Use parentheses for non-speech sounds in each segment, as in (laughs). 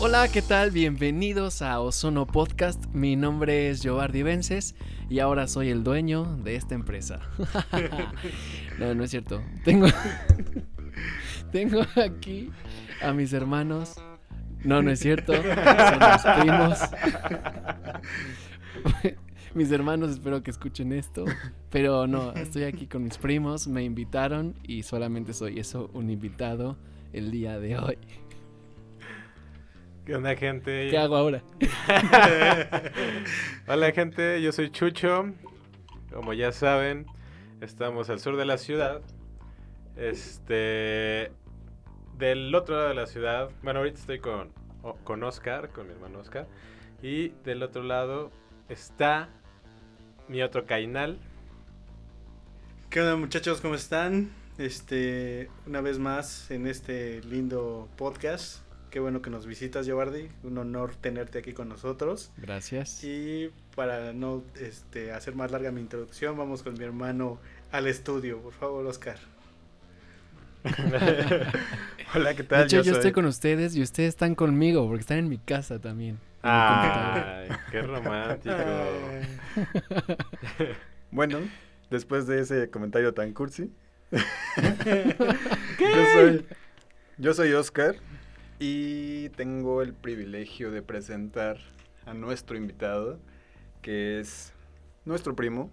Hola, ¿qué tal? Bienvenidos a Ozono Podcast. Mi nombre es Jovardi Vences y ahora soy el dueño de esta empresa. (laughs) no, no es cierto. Tengo, (laughs) tengo aquí a mis hermanos. No, no es cierto. Son primos. (laughs) mis hermanos espero que escuchen esto. Pero no, estoy aquí con mis primos. Me invitaron y solamente soy eso, un invitado el día de hoy. ¿Qué onda, gente? ¿Qué hago ahora? (laughs) Hola, gente. Yo soy Chucho. Como ya saben, estamos al sur de la ciudad. Este. Del otro lado de la ciudad. Bueno, ahorita estoy con, con Oscar, con mi hermano Oscar. Y del otro lado está mi otro Cainal. ¿Qué onda muchachos? ¿Cómo están? Este, una vez más en este lindo podcast. Qué bueno que nos visitas, Giovanni. Un honor tenerte aquí con nosotros. Gracias. Y para no este, hacer más larga mi introducción, vamos con mi hermano al estudio. Por favor, Oscar. (laughs) Hola, ¿qué De tal? hecho, yo, soy- estoy con ustedes y ustedes están conmigo porque están en mi casa también. Ay, qué romántico. Bueno, después de ese comentario tan cursi. (laughs) yo soy yo soy Oscar y tengo el privilegio de presentar a nuestro invitado, que es nuestro primo,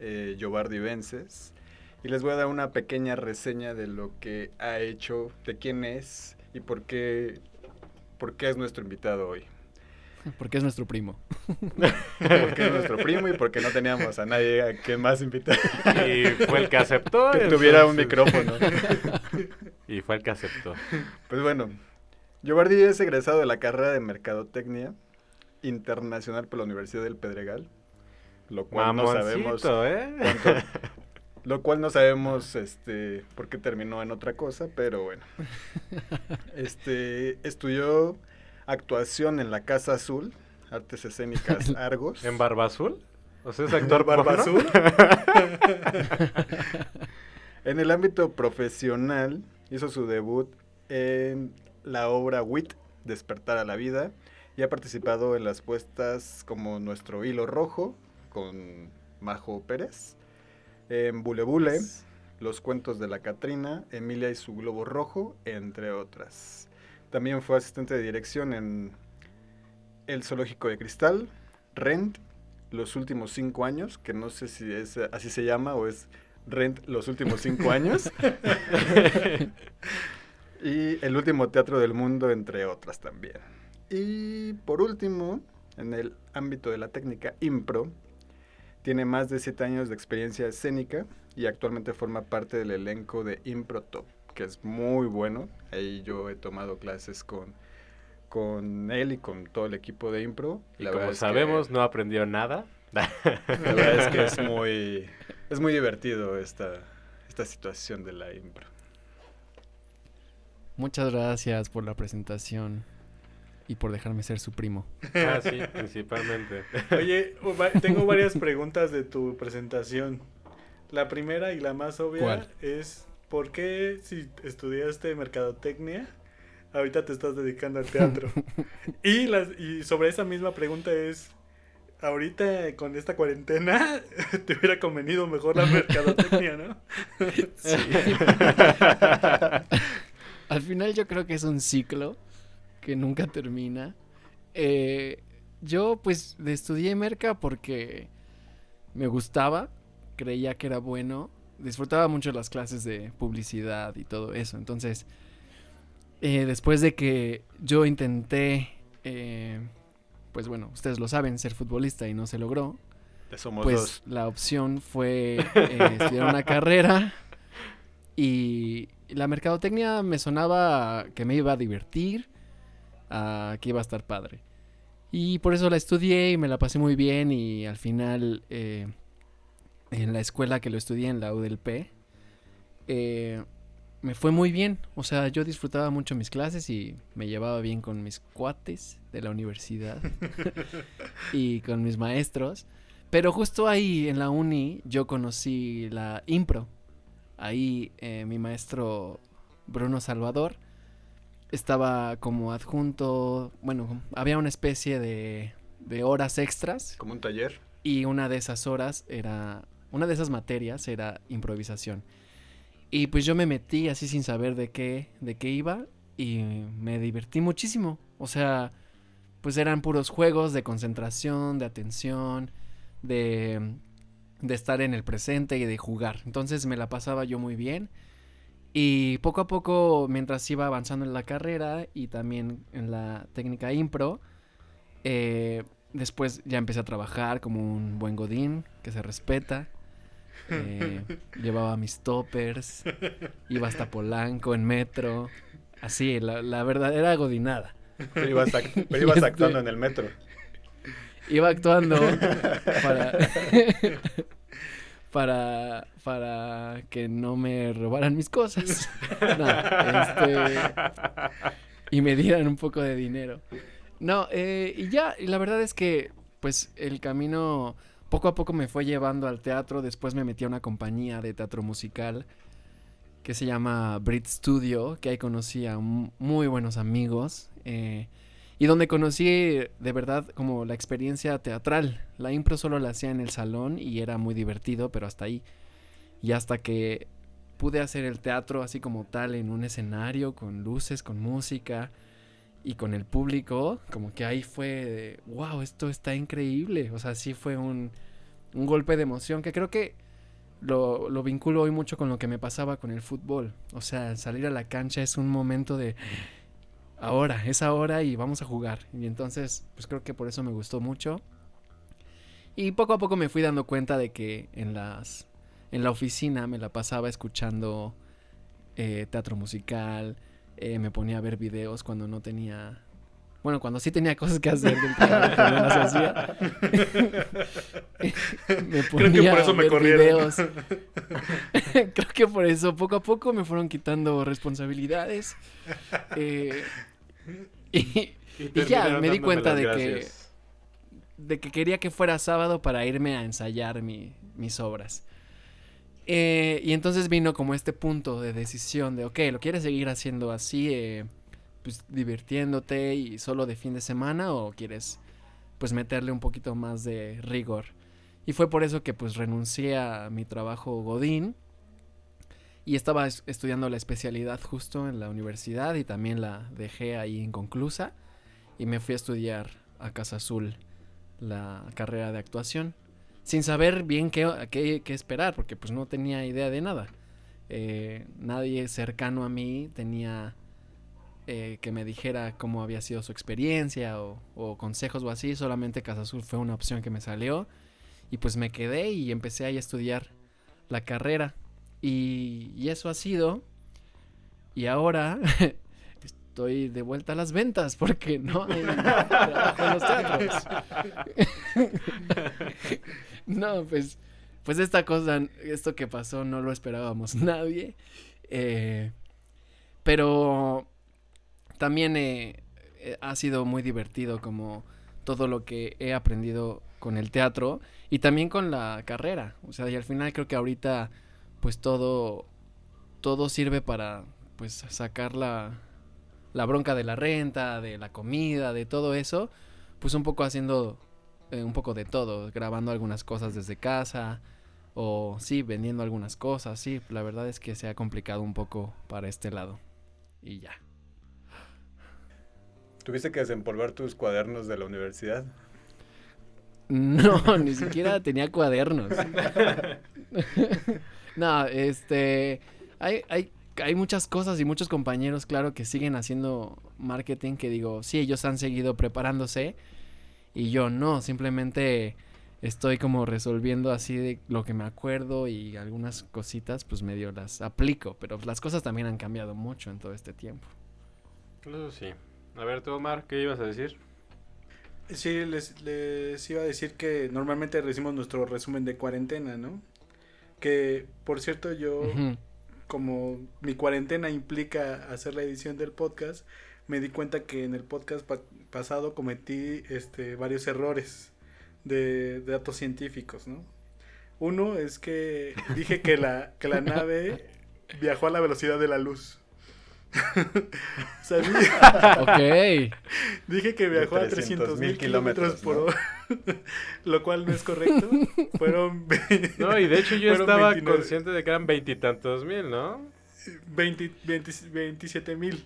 eh, Giovanni Vences. Y les voy a dar una pequeña reseña de lo que ha hecho, de quién es y por qué, por qué es nuestro invitado hoy. (laughs) Porque es nuestro primo. (laughs) Porque es nuestro primo y porque no teníamos a nadie a quien más invitar. Y fue el que aceptó. que tuviera un micrófono. (laughs) Y fue el que aceptó. Pues bueno, Giovanni es egresado de la carrera de Mercadotecnia Internacional por la Universidad del Pedregal, lo cual no sabemos ¿eh? cuánto- (laughs) lo cual no sabemos este por qué terminó en otra cosa, pero bueno. Este estudió actuación en la Casa Azul, Artes Escénicas (laughs) Argos. ¿En Barba Azul? O sea, es actor Barba? Azul. (laughs) En el ámbito profesional, hizo su debut en la obra WIT, Despertar a la Vida, y ha participado en las puestas como Nuestro Hilo Rojo, con Majo Pérez, en Bule Bule, Los Cuentos de la Catrina, Emilia y su Globo Rojo, entre otras. También fue asistente de dirección en El Zoológico de Cristal, Rent, Los Últimos Cinco Años, que no sé si es así se llama o es Rent Los Últimos Cinco Años. (laughs) y El Último Teatro del Mundo, entre otras también. Y por último, en el ámbito de la técnica impro, tiene más de siete años de experiencia escénica y actualmente forma parte del elenco de Impro Top, que es muy bueno. Ahí yo he tomado clases con, con él y con todo el equipo de impro. Y como que- sabemos, no aprendió nada. (laughs) la verdad es que es muy, es muy divertido esta, esta situación de la impro. Muchas gracias por la presentación y por dejarme ser su primo. ah, sí, (laughs) principalmente. Oye, tengo (laughs) varias preguntas de tu presentación. La primera y la más obvia ¿Cuál? es ¿por qué si estudiaste mercadotecnia ahorita te estás dedicando al teatro? (laughs) y las y sobre esa misma pregunta es ahorita con esta cuarentena te hubiera convenido mejor la mercadotecnia, ¿no? Al final yo creo que es un ciclo que nunca termina. Eh, yo pues estudié merca porque me gustaba, creía que era bueno, disfrutaba mucho las clases de publicidad y todo eso. Entonces, eh, después de que yo intenté, eh, pues bueno, ustedes lo saben, ser futbolista y no se logró, somos pues dos. la opción fue eh, estudiar una carrera y la mercadotecnia me sonaba que me iba a divertir, a que iba a estar padre. Y por eso la estudié y me la pasé muy bien y al final eh, en la escuela que lo estudié en la UDLP eh, me fue muy bien. O sea, yo disfrutaba mucho mis clases y me llevaba bien con mis cuates de la universidad (laughs) y con mis maestros. Pero justo ahí en la uni yo conocí la impro. Ahí eh, mi maestro Bruno Salvador estaba como adjunto, bueno, había una especie de, de horas extras Como un taller. y una de esas horas era, una de esas materias era improvisación. Y pues yo me metí así sin saber de qué, de qué iba y me divertí muchísimo. O sea, pues eran puros juegos de concentración, de atención, de, de estar en el presente y de jugar. Entonces me la pasaba yo muy bien. Y poco a poco, mientras iba avanzando en la carrera y también en la técnica impro, eh, después ya empecé a trabajar como un buen godín que se respeta. Eh, (laughs) llevaba mis toppers, iba hasta Polanco en metro. Así, la, la verdadera godinada. Pero ibas, act- pero ibas (laughs) Este- actuando en el metro. Iba actuando (laughs) para, (laughs) para, para que no me robaran mis cosas. (laughs) No, este, y me dieran un poco de dinero. No, eh, y ya, y la verdad es que, pues, el camino poco a poco me fue llevando al teatro. Después me metí a una compañía de teatro musical que se llama Brit Studio, que ahí conocí a mu- muy buenos amigos. eh, y donde conocí de verdad como la experiencia teatral. La impro solo la hacía en el salón y era muy divertido, pero hasta ahí. Y hasta que pude hacer el teatro así como tal en un escenario, con luces, con música y con el público, como que ahí fue, wow, esto está increíble. O sea, sí fue un, un golpe de emoción que creo que lo, lo vinculo hoy mucho con lo que me pasaba con el fútbol. O sea, salir a la cancha es un momento de ahora, es ahora y vamos a jugar. Y entonces, pues creo que por eso me gustó mucho. Y poco a poco me fui dando cuenta de que en las en la oficina me la pasaba escuchando eh, teatro musical, eh, me ponía a ver videos cuando no tenía bueno, cuando sí tenía cosas que hacer del trabajo, no las hacía. (laughs) me Creo que por eso a me corrieron. videos. (laughs) Creo que por eso poco a poco me fueron quitando responsabilidades. Eh, y, Y, Y ya, me di cuenta de que- de que quería que fuera sábado para irme a ensayar mi- mis obras. Eh, y entonces vino como este punto de decisión de, ok, ¿lo quieres seguir haciendo así, eh, pues divirtiéndote y solo de fin de semana o quieres pues meterle un poquito más de rigor? Y fue por eso que pues renuncié a mi trabajo Godín y estaba es- estudiando la especialidad justo en la universidad y también la dejé ahí inconclusa y me fui a estudiar a Casa Azul la carrera de actuación sin saber bien qué, qué, qué esperar porque pues no tenía idea de nada. Eh, nadie cercano a mí tenía eh, que me dijera cómo había sido su experiencia o, consejos o así, solamente Casa Azul fue una opción que me salió y pues me quedé y empecé ahí a estudiar la carrera y, eso ha sido y ahora (laughs) estoy de vuelta a las ventas porque no (laughs) no, pues, pues esta cosa, esto que pasó no lo esperábamos (laughs) nadie. Eh, pero también eh, eh, ha sido muy divertido como todo lo que he aprendido con el teatro y también con la carrera. O sea, y al final creo que ahorita pues todo todo sirve para pues sacar la, la bronca de la renta, de la comida, de todo eso, pues un poco haciendo eh, un poco de todo, grabando algunas cosas desde casa o sí, vendiendo algunas cosas, sí, la verdad es que se ha complicado un poco para este lado. Y ya. ¿Tuviste que desempolvar tus cuadernos de la universidad? No, (laughs) ni siquiera tenía cuadernos. (laughs) no, este. Hay, hay, hay muchas cosas y muchos compañeros, claro, que siguen haciendo marketing que digo, sí, ellos han seguido preparándose y yo no, simplemente estoy como resolviendo así de lo que me acuerdo y algunas cositas, pues medio las aplico, pero las cosas también han cambiado mucho en todo este tiempo. Eso sí. A ver, tú, Omar, ¿qué ibas a decir? Sí, les, les iba a decir que normalmente decimos nuestro resumen de cuarentena, ¿no? Que, por cierto, yo, como mi cuarentena implica hacer la edición del podcast, me di cuenta que en el podcast pa- pasado cometí este, varios errores de, de datos científicos, ¿no? Uno es que dije que la, que la (laughs) nave viajó a la velocidad de la luz. (laughs) Sabía- Ok. (laughs) Dije que viajó a 300 mil kilómetros por hora, (laughs) lo cual no es correcto. Fueron No, y de hecho yo estaba 29. consciente de que eran veintitantos mil, ¿no? 20 20 27 mil.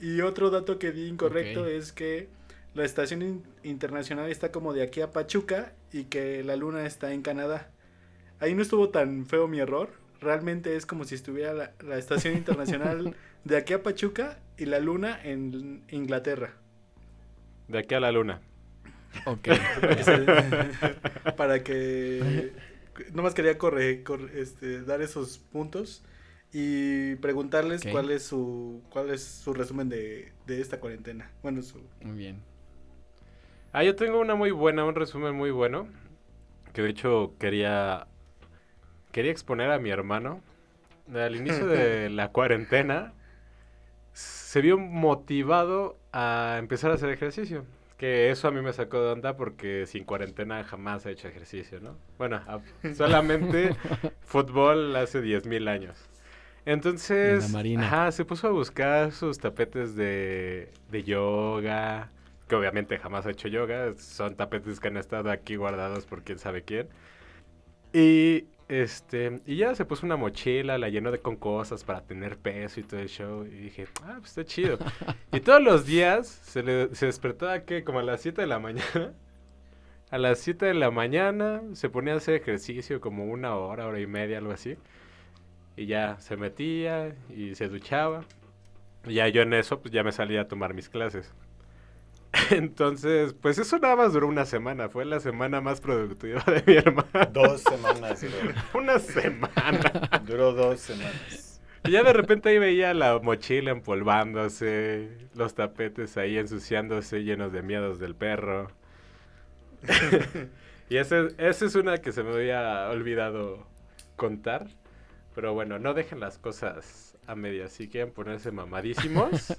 Y otro dato que di incorrecto es que la estación in- internacional está como de aquí a Pachuca y que la luna está en Canadá. Ahí no estuvo tan feo mi error. Realmente es como si estuviera la, la estación internacional de aquí a Pachuca y la luna en Inglaterra. De aquí a la luna. Ok. (laughs) Para que, nomás quería corre, corre- este, dar esos puntos y preguntarles cuál es su cuál es su resumen de, de esta cuarentena. Bueno, su Muy bien. Ah, yo tengo una muy buena, un resumen muy bueno. Que de hecho quería. Quería exponer a mi hermano. Al inicio de (laughs) la cuarentena. Se vio motivado a empezar a hacer ejercicio. Que eso a mí me sacó de onda porque sin cuarentena jamás he hecho ejercicio, ¿no? Bueno, (laughs) solamente fútbol hace 10.000 años. Entonces, En marina. ajá, se puso a buscar sus tapetes de, de yoga, que obviamente jamás ha hecho yoga, son tapetes que han estado aquí guardados por quién sabe quién. Y este, y ya se puso una mochila, la llenó de con cosas para tener peso y todo el show. Y dije, ah, pues está chido. y todos los días se, le, se despertaba que como a las 7 de la mañana. (laughs) A las 7 de la mañana se ponía a hacer ejercicio como una hora, hora y media, algo así. Y ya se metía y se duchaba. Y ya yo en eso, pues ya me salía a tomar mis clases. (laughs) Entonces, pues eso nada más duró una semana. Fue la semana más productiva de mi hermano. Dos semanas, duró. Una semana. (laughs) Duró dos semanas. Y ya de repente ahí veía la mochila empolvándose, los tapetes ahí ensuciándose, llenos de miedos del perro. (laughs) y ese- esa es una que se me había olvidado contar. Pero bueno, no dejen las cosas a medias. Si quieren ponerse mamadísimos,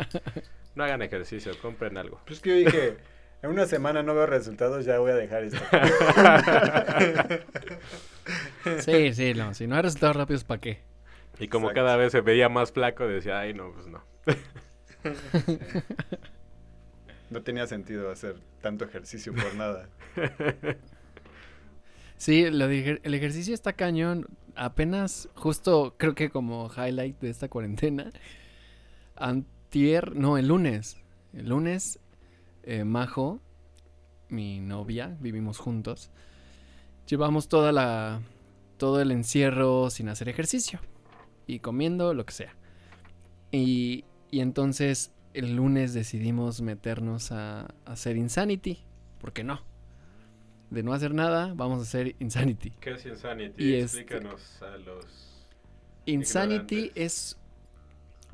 no hagan ejercicio, compren algo. Pues que yo dije, en una semana no veo resultados, ya voy a dejar esto. (laughs) Sí, sí, no. Si no hay resultados rápidos, ¿para qué? Y como Exacto. cada vez se veía más flaco, decía, ay, no, pues no. (laughs) No tenía sentido hacer tanto ejercicio por nada. (laughs) Sí, lo de el ejercicio está cañón. Apenas, justo creo que como highlight de esta cuarentena, antier, no, el lunes. El lunes, eh, Majo, mi novia, vivimos juntos. Llevamos toda la, todo el encierro sin hacer ejercicio y comiendo lo que sea. Y, y entonces el lunes decidimos meternos a, a hacer Insanity. ¿Por qué no? De no hacer nada, vamos a hacer Insanity. ¿Qué es Insanity? Y este- Explícanos a los... Insanity Ignorantes. es,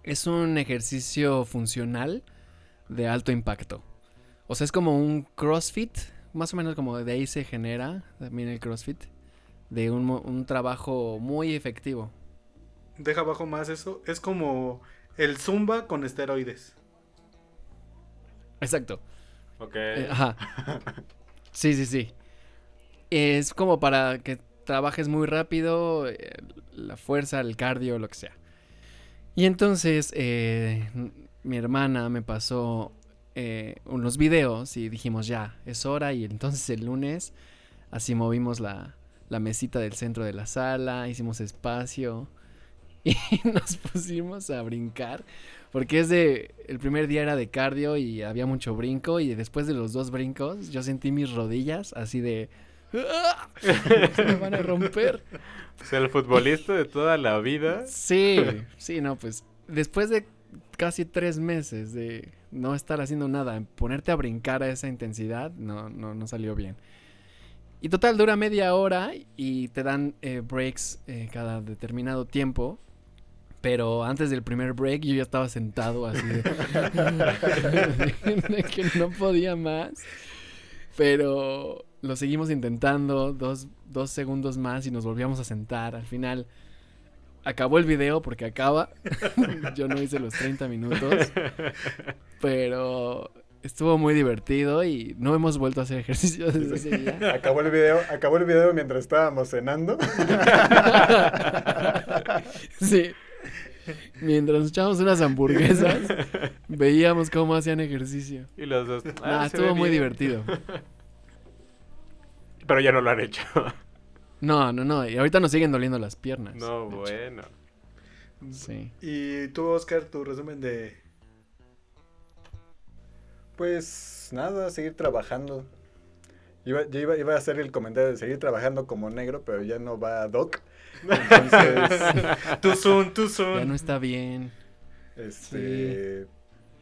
es un ejercicio funcional de alto impacto. O sea, es como un CrossFit, más o menos como de ahí se genera también el CrossFit, de un, trabajo muy efectivo. Deja abajo más eso. Es como el Zumba con esteroides. Exacto. Ok. Eh, ajá. (laughs) Sí, sí, sí. Es como para que trabajes muy rápido, eh, la fuerza, el cardio, lo que sea. Y entonces eh, mi hermana me pasó eh, unos videos y dijimos ya, es hora. Y entonces el lunes así movimos la, la mesita del centro de la sala, hicimos espacio (laughs) y nos pusimos a brincar. Porque es de. El primer día era de cardio y había mucho brinco. Y después de los dos brincos, yo sentí mis rodillas así de. Se (laughs) me van a romper. Ser el futbolista de toda la vida. Sí, sí, no, pues. Después de casi tres meses de no estar haciendo nada, ponerte a brincar a esa intensidad, no, no, no salió bien. Y total, dura media hora y te dan eh, breaks eh, cada determinado tiempo. Pero antes del primer break yo ya estaba sentado así de, (laughs) de que no podía más. Pero lo seguimos intentando, dos, dos segundos más y nos volvíamos a sentar. Al final acabó el video porque acaba. (laughs) yo no hice los 30 minutos. Pero estuvo muy divertido y no hemos vuelto a hacer ejercicio desde ese día. (laughs) Acabó el video, acabó el video mientras estábamos cenando. (laughs) Sí. Mientras echábamos unas hamburguesas, veíamos cómo hacían ejercicio. Y los dos. Ah, "Ah, estuvo muy bien". divertido. Pero ya no lo han hecho. (laughs) No, no, no. Y ahorita nos siguen doliendo las piernas. No, hecho. bueno. Sí. Y tú, Oscar, tu resumen de... Pues nada, seguir trabajando. Iba, yo iba, iba a hacer el comentario de seguir trabajando como negro, pero ya no va Doc. Entonces, Tu Zoom, tu Ya Zoom. no está bien. este,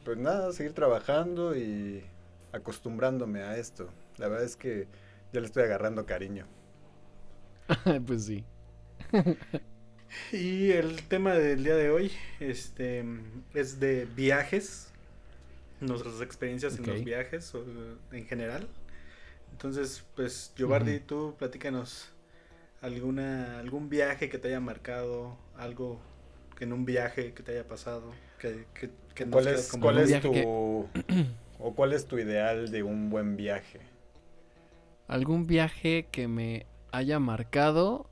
pues nada, seguir trabajando y acostumbrándome a esto. La verdad es que ya le estoy agarrando cariño. (laughs) pues sí. Y el tema del día de hoy este, es de viajes, nuestras experiencias en los viajes o, en general. Entonces, pues, Giovanni, Ujú. tú platícanos alguna, algún viaje que te haya marcado, algo que en un viaje que te haya pasado, que, que, ¿Cuál es, como- cuál es tu que- (clears throat) o cuál es tu ideal de un buen viaje? Algún viaje que me haya marcado.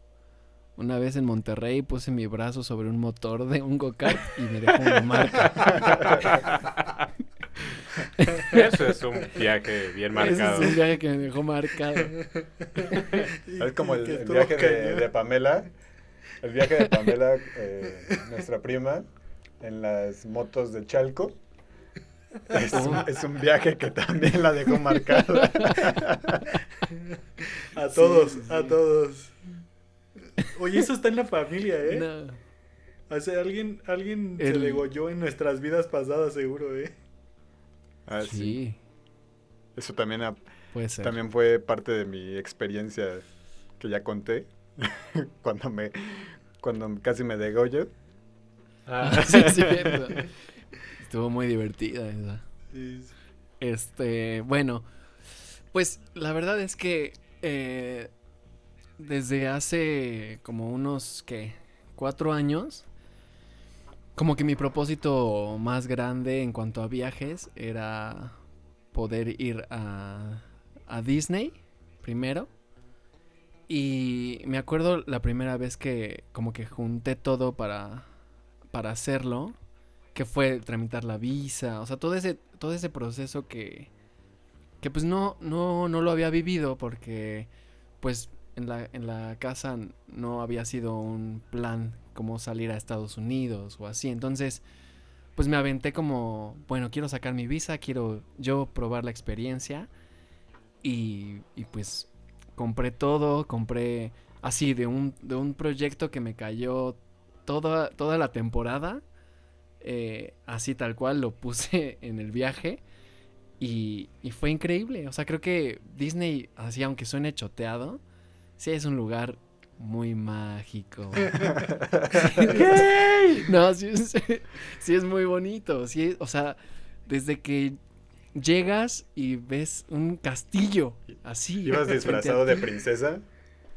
Una vez en Monterrey puse mi brazo sobre un motor de un go-kart y me dejó una marca. Eso es un viaje bien marcado. es un viaje que me dejó marcado. Es como el, viaje de Pamela. El viaje de Pamela, eh, nuestra prima, en las motos de Chalco. Es un, es un viaje que también la dejó marcada. (laughs) A todos, Sí, sí, a todos. Oye, eso está en la familia, ¿eh? No. O sea, alguien, alguien se El- degolló en nuestras vidas pasadas, seguro, ¿eh? Ah, sí. Sí, Eso también, ha- puede ser. también fue parte de mi experiencia que ya conté. (laughs) cuando me cuando casi me degollo. Ah, (laughs) sí, es cierto. Estuvo muy divertida esa. Sí. Este, bueno, pues la verdad es que eh, desde hace como unos, ¿qué? Cuatro años, como que mi propósito más grande en cuanto a viajes era poder ir a, a Disney primero. Y me acuerdo la primera vez que como que junté todo para, para hacerlo que fue tramitar la visa, o sea, todo ese, todo ese proceso que, que pues no, no, no lo había vivido porque pues en la, en la casa no había sido un plan como salir a Estados Unidos o así, entonces pues me aventé como, bueno, quiero sacar mi visa, quiero yo probar la experiencia y, y pues compré todo, compré así de un, de un proyecto que me cayó toda, toda la temporada eh, así tal cual lo puse (laughs) en el viaje y, y fue increíble. O sea, creo que Disney, así aunque suene choteado, sí es un lugar muy mágico. (laughs) (laughs) no, sí es, sí es muy bonito. Sí, es- o sea, desde que llegas y ves un castillo así. ¿Ibas disfrazado de ti. princesa?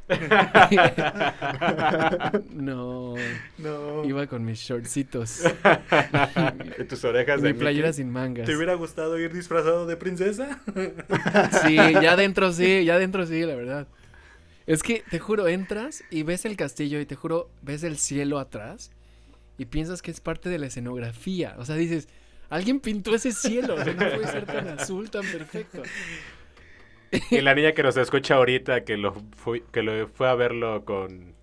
(laughs) no, No. iba con mis shortcitos. (laughs) Y tus orejas de mi playera sin mangas. ¿Te hubiera gustado ir disfrazado de princesa? (laughs) Sí, ya adentro sí, ya adentro sí, la verdad. Es que te juro, entras y ves el castillo y te juro, ves el cielo atrás y piensas que es parte de la escenografía. O sea, dices, alguien pintó ese cielo, o sea, no puede ser tan azul, tan perfecto. (laughs) Y la niña que nos escucha ahorita, que lo fui- que lo fue a verlo con,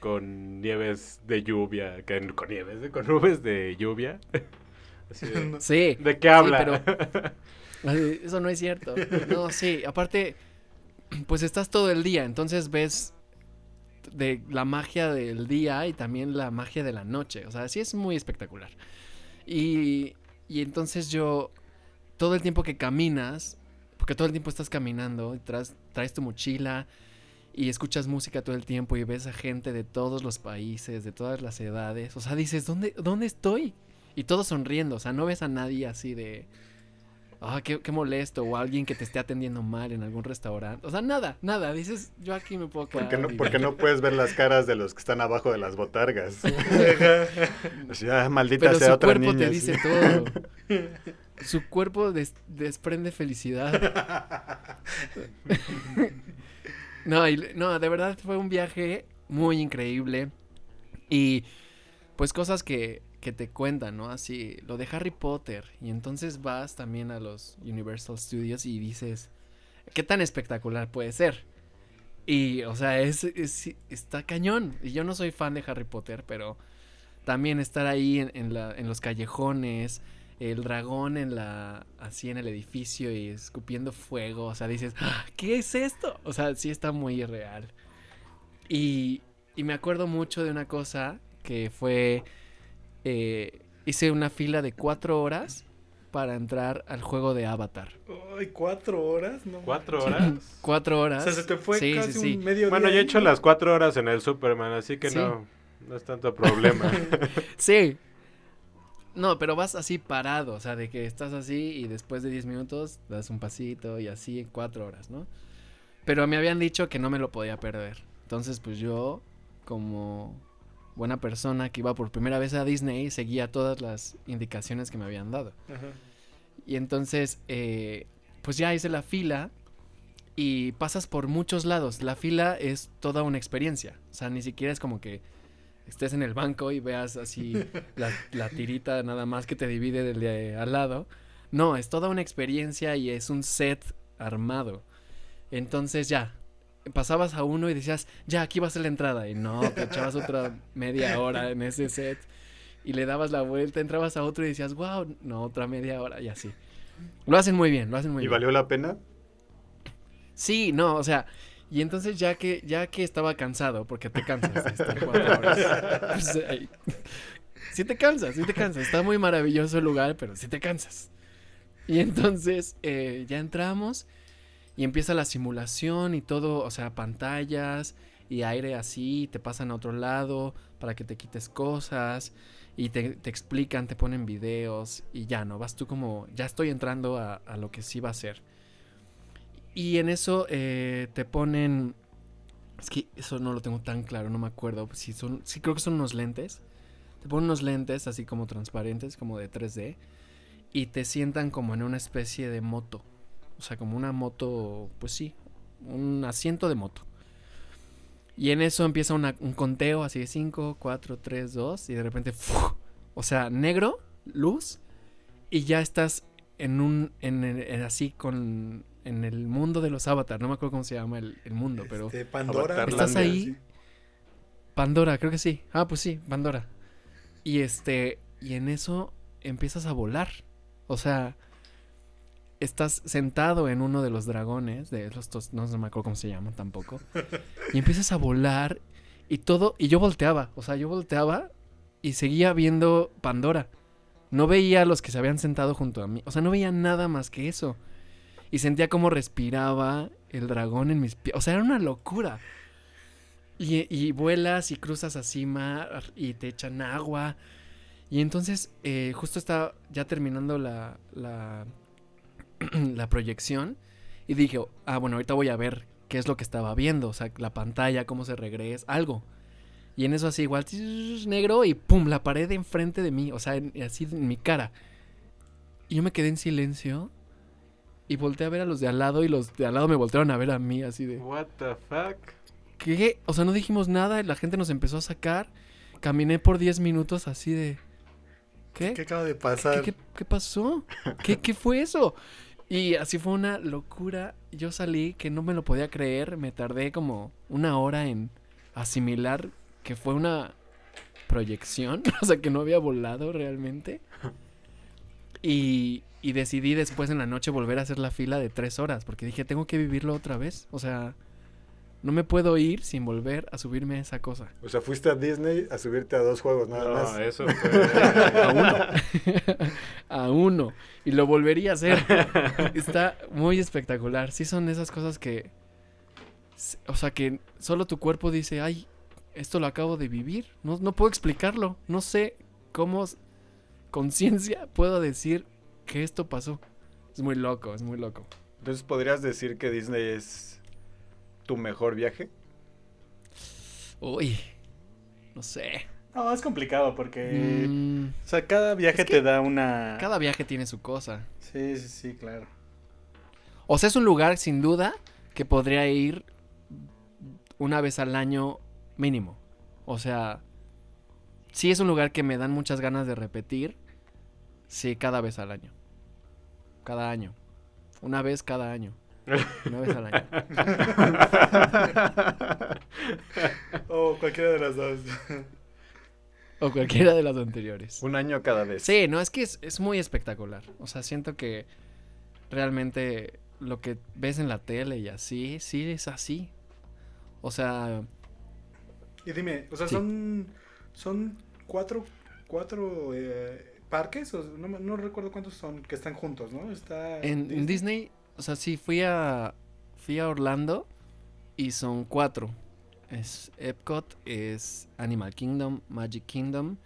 con nieves de lluvia, que, con nieves, ¿eh? con nubes de lluvia. (laughs) Así de, No. Sí. ¿De qué habla? pero- (laughs) Eso no es cierto. No, sí, aparte, pues estás todo el día, entonces ves de la magia del día y también la magia de la noche. O sea, sí es muy espectacular. Y, y entonces yo, todo el tiempo que caminas, porque todo el tiempo estás caminando, y traes, traes tu mochila y escuchas música todo el tiempo y ves a gente de todos los países, de todas las edades. O sea, dices, ¿dónde, dónde estoy? Y todos sonriendo, o sea, no ves a nadie así de... Ah, qué, qué molesto, o alguien que te esté atendiendo mal en algún restaurante. O sea, nada, nada. Dices, yo aquí me puedo quedar. Porque no, y- porque no puedes ver las caras de los que están abajo de las botargas. (laughs) (laughs) Así, ah, maldita Pero sea su otra cuerpo niña. te sí. dice todo. (laughs) Su cuerpo des- desprende felicidad. (laughs) No, y- no, de verdad fue un viaje muy increíble. Y pues cosas que, que te cuentan, ¿no? Así, lo de Harry Potter. Y entonces vas también a los Universal Studios y dices, ¿qué tan espectacular puede ser? Y, o sea, es, es- está cañón. Y yo no soy fan de Harry Potter, pero también estar ahí en, en la, en los callejones, el dragón en la, así en el edificio y escupiendo fuego. O sea, dices, "Ah, ¿qué es esto? O sea, sí está muy irreal. Y, y me acuerdo mucho de una cosa que fue, eh, hice una fila de cuatro horas para entrar al juego de Avatar. Ay, cuatro horas, ¿no? ¿Cuatro horas? (laughs) Cuatro O horas. sea, se te fue Sí, casi sí, sí. un medio Bueno, día yo he hecho ¿no? las cuatro horas en el Superman, así que Sí. no, no es tanto problema. (laughs) Sí. No, pero vas así parado, o sea, de que estás así y después de 10 minutos das un pasito y así en 4 horas, ¿no? Pero me habían dicho que no me lo podía perder. Entonces, pues yo, como buena persona que iba por primera vez a Disney, seguía todas las indicaciones que me habían dado. Ajá. Y entonces, eh, pues ya hice la fila y pasas por muchos lados. La fila es toda una experiencia. O sea, ni siquiera es como que estés en el banco y veas así (laughs) la, la tirita nada más que te divide del de al lado. No, es toda una experiencia y es un set armado. Entonces ya, pasabas a uno y decías, ya, aquí va a ser la entrada. Y no, te echabas otra media hora en ese set. Y le dabas la vuelta, entrabas a otro y decías, wow, no, otra media hora y así. Lo hacen muy bien, lo hacen muy ¿Y bien. valió la pena? Sí, no, o sea, y entonces ya que, ya que estaba cansado, porque te cansas de estar cuatro horas, (laughs) pues, ahí. sí te cansas, sí te cansas. Está muy maravilloso el lugar, pero sí te cansas. Y entonces eh, ya entramos y empieza la simulación y todo, o sea, pantallas y aire así, te pasan a otro lado para que te quites cosas y te, te explican, te ponen videos y ya, ¿no? Vas tú como, ya estoy entrando a, a lo que sí va a ser. Y en eso eh, te ponen, es que eso no lo tengo tan claro, no me acuerdo, si son, sí creo que son unos lentes. Te ponen unos lentes así como transparentes, como de 3D, y te sientan como en una especie de moto. O sea, como una moto, pues sí, un asiento de moto. Y en eso empieza un conteo así de 5, 4, 3, 2 y de repente, o sea, negro, luz y ya estás en un, en así con, en el mundo de los avatar, no me acuerdo cómo se llama el, el mundo, pero Este, Pandora. Avatar ¿Estás ahí? sí. Pandora, creo que sí. Ah, pues sí, Pandora. Y este, y en eso empiezas a volar. O sea, estás sentado en uno de los dragones, de los tos- no me acuerdo cómo se llaman tampoco. (laughs) Y empiezas a volar y todo, y yo volteaba, o sea, yo volteaba y seguía viendo Pandora. No veía a los que se habían sentado junto a mí, o sea, no veía nada más que eso. Y sentía como respiraba el dragón en mis pies, o sea, era una locura. Y, y vuelas y cruzas así mar y te echan agua. Y entonces, eh, justo estaba ya terminando la, (clears throat) la, proyección. Y dije, ah, bueno, ahorita voy a ver qué es lo que estaba viendo. O sea, la pantalla, cómo se regresa, algo. Y en eso así igual, negro y pum, la pared enfrente de mí. O sea, así en mi cara. Y yo me quedé en silencio. Y volteé a ver a los de al lado y los de al lado me voltearon a ver a mí así de... What the fuck? ¿Qué? O sea, no dijimos nada, la gente nos empezó a sacar. Caminé por 10 minutos así de... ¿Qué? ¿Qué acaba de ¿Qué, pasar? qué- qué pasó? ¿Qué, ¿Qué fue eso? Y así fue una locura. Yo salí que no me lo podía creer. Me tardé como una hora en asimilar que fue una proyección. (laughs) O sea, que no había volado realmente. Y, y decidí después en la noche volver a hacer la fila de tres horas. Porque dije, tengo que vivirlo otra vez. O sea, no me puedo ir sin volver a subirme a esa cosa. O sea, fuiste a Disney a subirte a dos juegos nada No, más. eso (laughs) fue... A uno. (laughs) a uno. Y lo volvería a hacer. (laughs) Está muy espectacular. Sí son esas cosas que... O sea, que solo tu cuerpo dice, ay, esto lo acabo de vivir. No, no puedo explicarlo. No sé cómo conciencia puedo decir que esto pasó. Es muy loco, es muy loco. Entonces, ¿podrías decir que Disney es tu mejor viaje? Uy, no sé. No, es complicado porque... Mm, O sea, cada viaje Es que te da una... cada viaje tiene su cosa. Sí, sí, sí, claro. O sea, es un lugar sin duda que podría ir una vez al año mínimo. O sea, sí es un lugar que me dan muchas ganas de repetir. Sí, cada vez al año. Cada año. Una vez cada año. Una vez al año. (laughs) O cualquiera de las dos. (laughs) O cualquiera de las anteriores. Un año cada vez. Sí, no, es que es, es muy espectacular. O sea, siento que realmente lo que ves en la tele y así, sí es así. O sea, Y dime, o sea, Sí. son, son cuatro, cuatro eh, parques, o no, recuerdo cuántos son, que están juntos, ¿no? Está en, en Disney, o sea, sí fui a fui a Orlando y son cuatro. Es Epcot, es Animal Kingdom, Magic Kingdom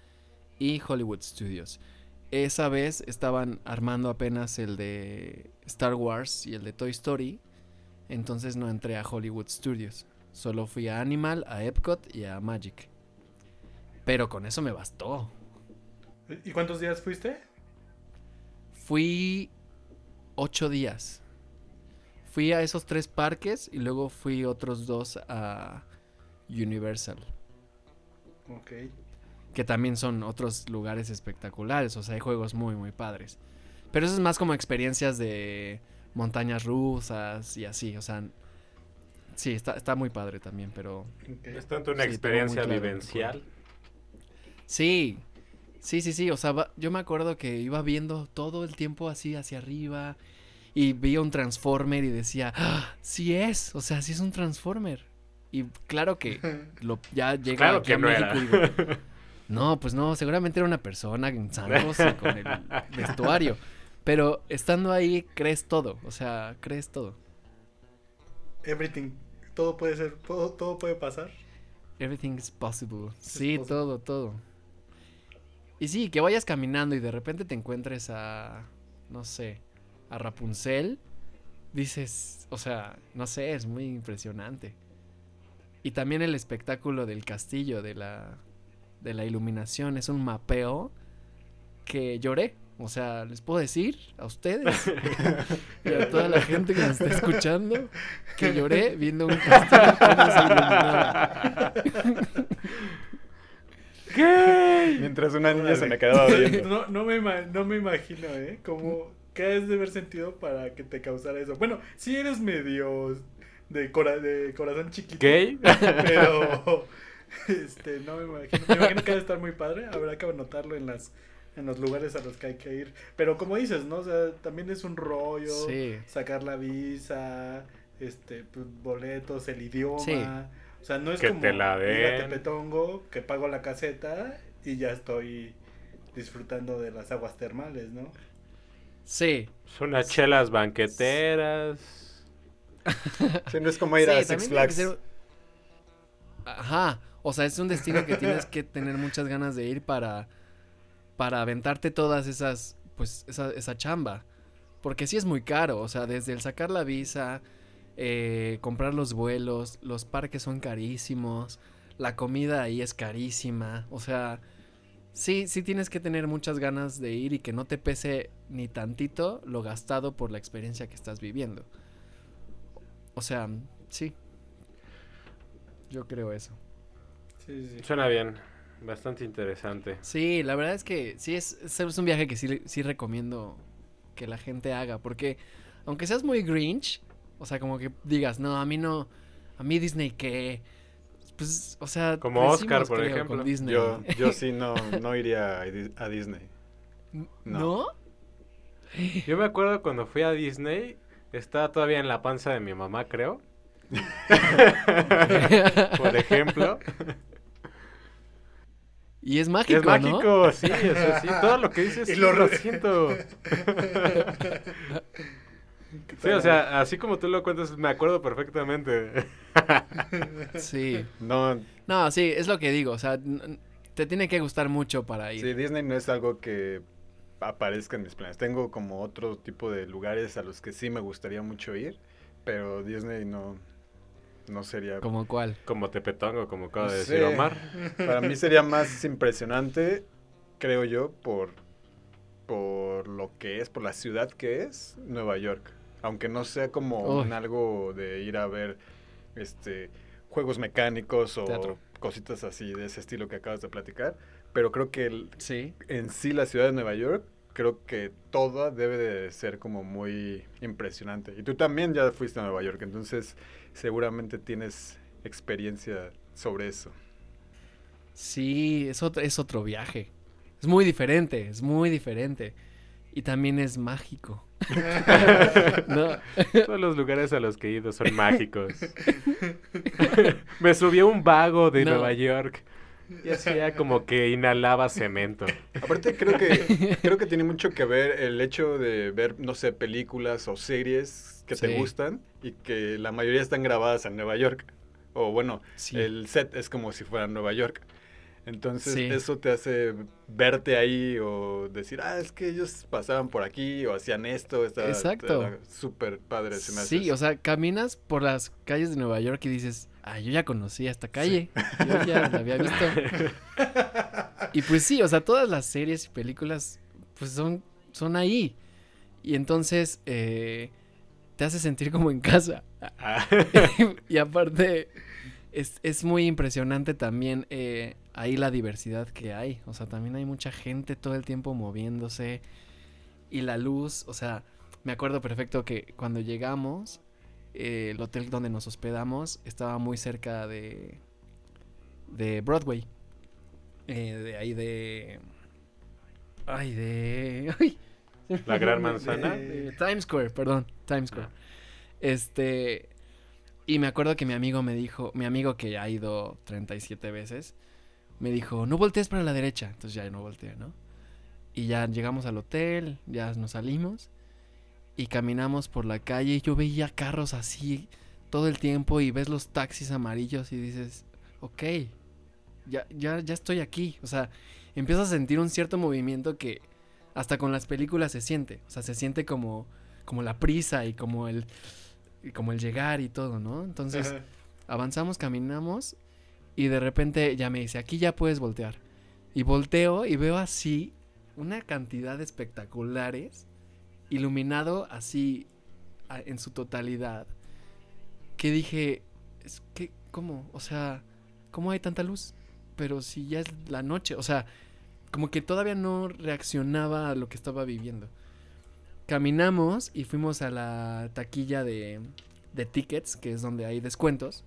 y Hollywood Studios. Esa vez estaban armando apenas el de Star Wars y el de Toy Story, entonces no entré a Hollywood Studios. Solo fui a Animal, a Epcot y a Magic. Pero con eso me bastó. ¿Y cuántos días fuiste? Fui ocho días. Fui a esos tres parques y luego fui otros dos a Universal. Ok. Que también son otros lugares espectaculares. O sea, hay juegos muy, muy padres. Pero eso es más como experiencias de montañas rusas y así. O sea, sí, está, está muy padre también, pero... Es tanto una Sí, experiencia vivencial. Sí, sí, sí, sí. O sea, va- yo me acuerdo que iba viendo todo el tiempo así hacia arriba y veía un Transformer y decía, ¡Ah, sí es, o sea, sí es un Transformer. Y claro que (laughs) lo, ya llega Claro aquí que a no México era. y digo, (laughs) no, pues no, seguramente era una persona en y con el vestuario. Pero estando ahí crees todo, o sea, crees todo. Everything. Todo puede ser, todo, todo puede pasar. Everything is possible. Sí, possible. todo, todo. Y sí, que vayas caminando y de repente te encuentres a, no sé, a Rapunzel, dices, o sea, no sé, es muy impresionante. Y también el espectáculo del castillo, de la, de la iluminación, es un mapeo que lloré. O sea, les puedo decir a ustedes (laughs) y a toda la gente que nos está escuchando que lloré viendo un (laughs) castillo cómo se iluminaba. (laughs) Mientras una niña se me quedaba viendo. (laughs) No, no, me, ima- no me imagino, ¿eh? Como, ¿qué has de haber sentido para que te causara eso? Bueno, sí eres medio de, cora- de corazón chiquito. ¿Gay? Pero, (laughs) este, no me imagino. Me imagino que ha de estar muy padre. Habrá que anotarlo en las en los lugares a los que hay que ir. Pero como dices, ¿no? O sea, también es un rollo. Sí. Sacar la visa, este, pues, boletos, el idioma. Sí. O sea, no es Que como te la ir a den. Tepetongo, que pago la caseta y ya estoy disfrutando de las aguas termales, ¿no? Sí. Son unas chelas banqueteras. Sí, no es como ir a Six Flags. ser- Ajá. O sea, es un destino que tienes que tener muchas ganas de ir para. Para aventarte todas esas. Pues esa, esa chamba. Porque sí es muy caro. O sea, desde el sacar la visa. Eh, comprar los vuelos. Los parques son carísimos. La comida ahí es carísima. O sea. Sí, sí tienes que tener muchas ganas de ir y que no te pese ni tantito lo gastado por la experiencia que estás viviendo. O sea, sí. Yo creo eso. Sí, sí. Suena bien. Bastante interesante. Sí, la verdad es que sí es, es es un viaje que sí, sí recomiendo que la gente haga. Porque aunque seas muy Grinch, o sea, como que digas, no, a mí no, a mí Disney que... Pues, o sea, Como Oscar, por creo, ejemplo. con Disney. Yo, (laughs) yo sí no, no iría a Di- a Disney. ¿No? Yo me acuerdo cuando fui a Disney, estaba todavía en la panza de mi mamá, creo. (laughs) Por ejemplo. y es mágico, es ¿no? mágico, sí, o sea, sí, todo lo que dices (laughs) Y sí, lo lo siento. Sí, o sea, así como tú lo cuentas, me acuerdo perfectamente. (laughs) Sí. No, No, sí, es lo que digo. O sea, te tiene que gustar mucho para ir. sí, Disney no es algo que aparezca en mis planes. Tengo como otro tipo de lugares a los que sí me gustaría mucho ir, pero Disney no, no sería... ¿Como cuál? Como Tepetongo, como acaba de decir. Omar. Para mí sería más impresionante, creo yo, por, por lo que es, por la ciudad que es Nueva York. Aunque no sea como Uy. un algo de ir a ver este juegos mecánicos o Teatro. cositas así de ese estilo que acabas de platicar, pero creo que el- Sí. en sí la ciudad de Nueva York, creo que toda debe de ser como muy impresionante. Y tú también ya fuiste a Nueva York, entonces seguramente tienes experiencia sobre eso. Sí, es otro, es otro viaje. Es muy diferente, es muy diferente. Y también es mágico. (laughs) no, (laughs) Todos los lugares a los que he ido son mágicos. (laughs) Me subió un vago de No. Nueva York y hacía como que inhalaba cemento. Aparte creo que creo que tiene mucho que ver el hecho de ver, no sé, películas o series que te gustan y que la mayoría están grabadas en Nueva York. O bueno, sí. el set es como si fuera Nueva York. Entonces Sí. eso te hace verte ahí o decir, ah, es que ellos pasaban por aquí o hacían esto. Está, Exacto. Súper padre. se me Sí, o sea, caminas por las calles de Nueva York y dices, ah, yo ya conocía esta calle. Yo ya la había visto. (laughs) Y pues sí, o sea, todas las series y películas, pues son, son ahí. Y entonces eh, te hace sentir como en casa. Ah, (laughs) (laughs) y aparte, es, es muy impresionante también eh, ahí la diversidad que hay. O sea, también hay mucha gente todo el tiempo moviéndose. Y la luz, o sea, me acuerdo perfecto que cuando llegamos, eh, el hotel donde nos hospedamos estaba muy cerca de, de Broadway. Eh, de ahí de... Ay, de... (laughs) Ay, La Gran Manzana. de Times Square, perdón, Times Square. Este, y me acuerdo que mi amigo me dijo, mi amigo que ha ido 37 veces, me dijo, no voltees para la derecha. Entonces ya no volteé, ¿no? Y ya llegamos al hotel, ya nos salimos y caminamos por la calle y yo veía carros así todo el tiempo y ves los taxis amarillos y dices, ok, ya, ya, ya estoy aquí. O sea, empiezas a sentir un cierto movimiento que hasta con las películas se siente. O sea, se siente como, como la prisa y como el, y como el llegar y todo, ¿no? Entonces Ajá. avanzamos, caminamos y de repente ya me dice, aquí ya puedes voltear. Y volteo y veo así una cantidad de espectaculares, iluminado así a- en su totalidad, que dije, es que, ¿cómo? O sea, ¿cómo hay tanta luz? Pero si ya es la noche, o sea, como que todavía no reaccionaba a lo que estaba viviendo. Caminamos y fuimos a la taquilla de, de tickets, que es donde hay descuentos.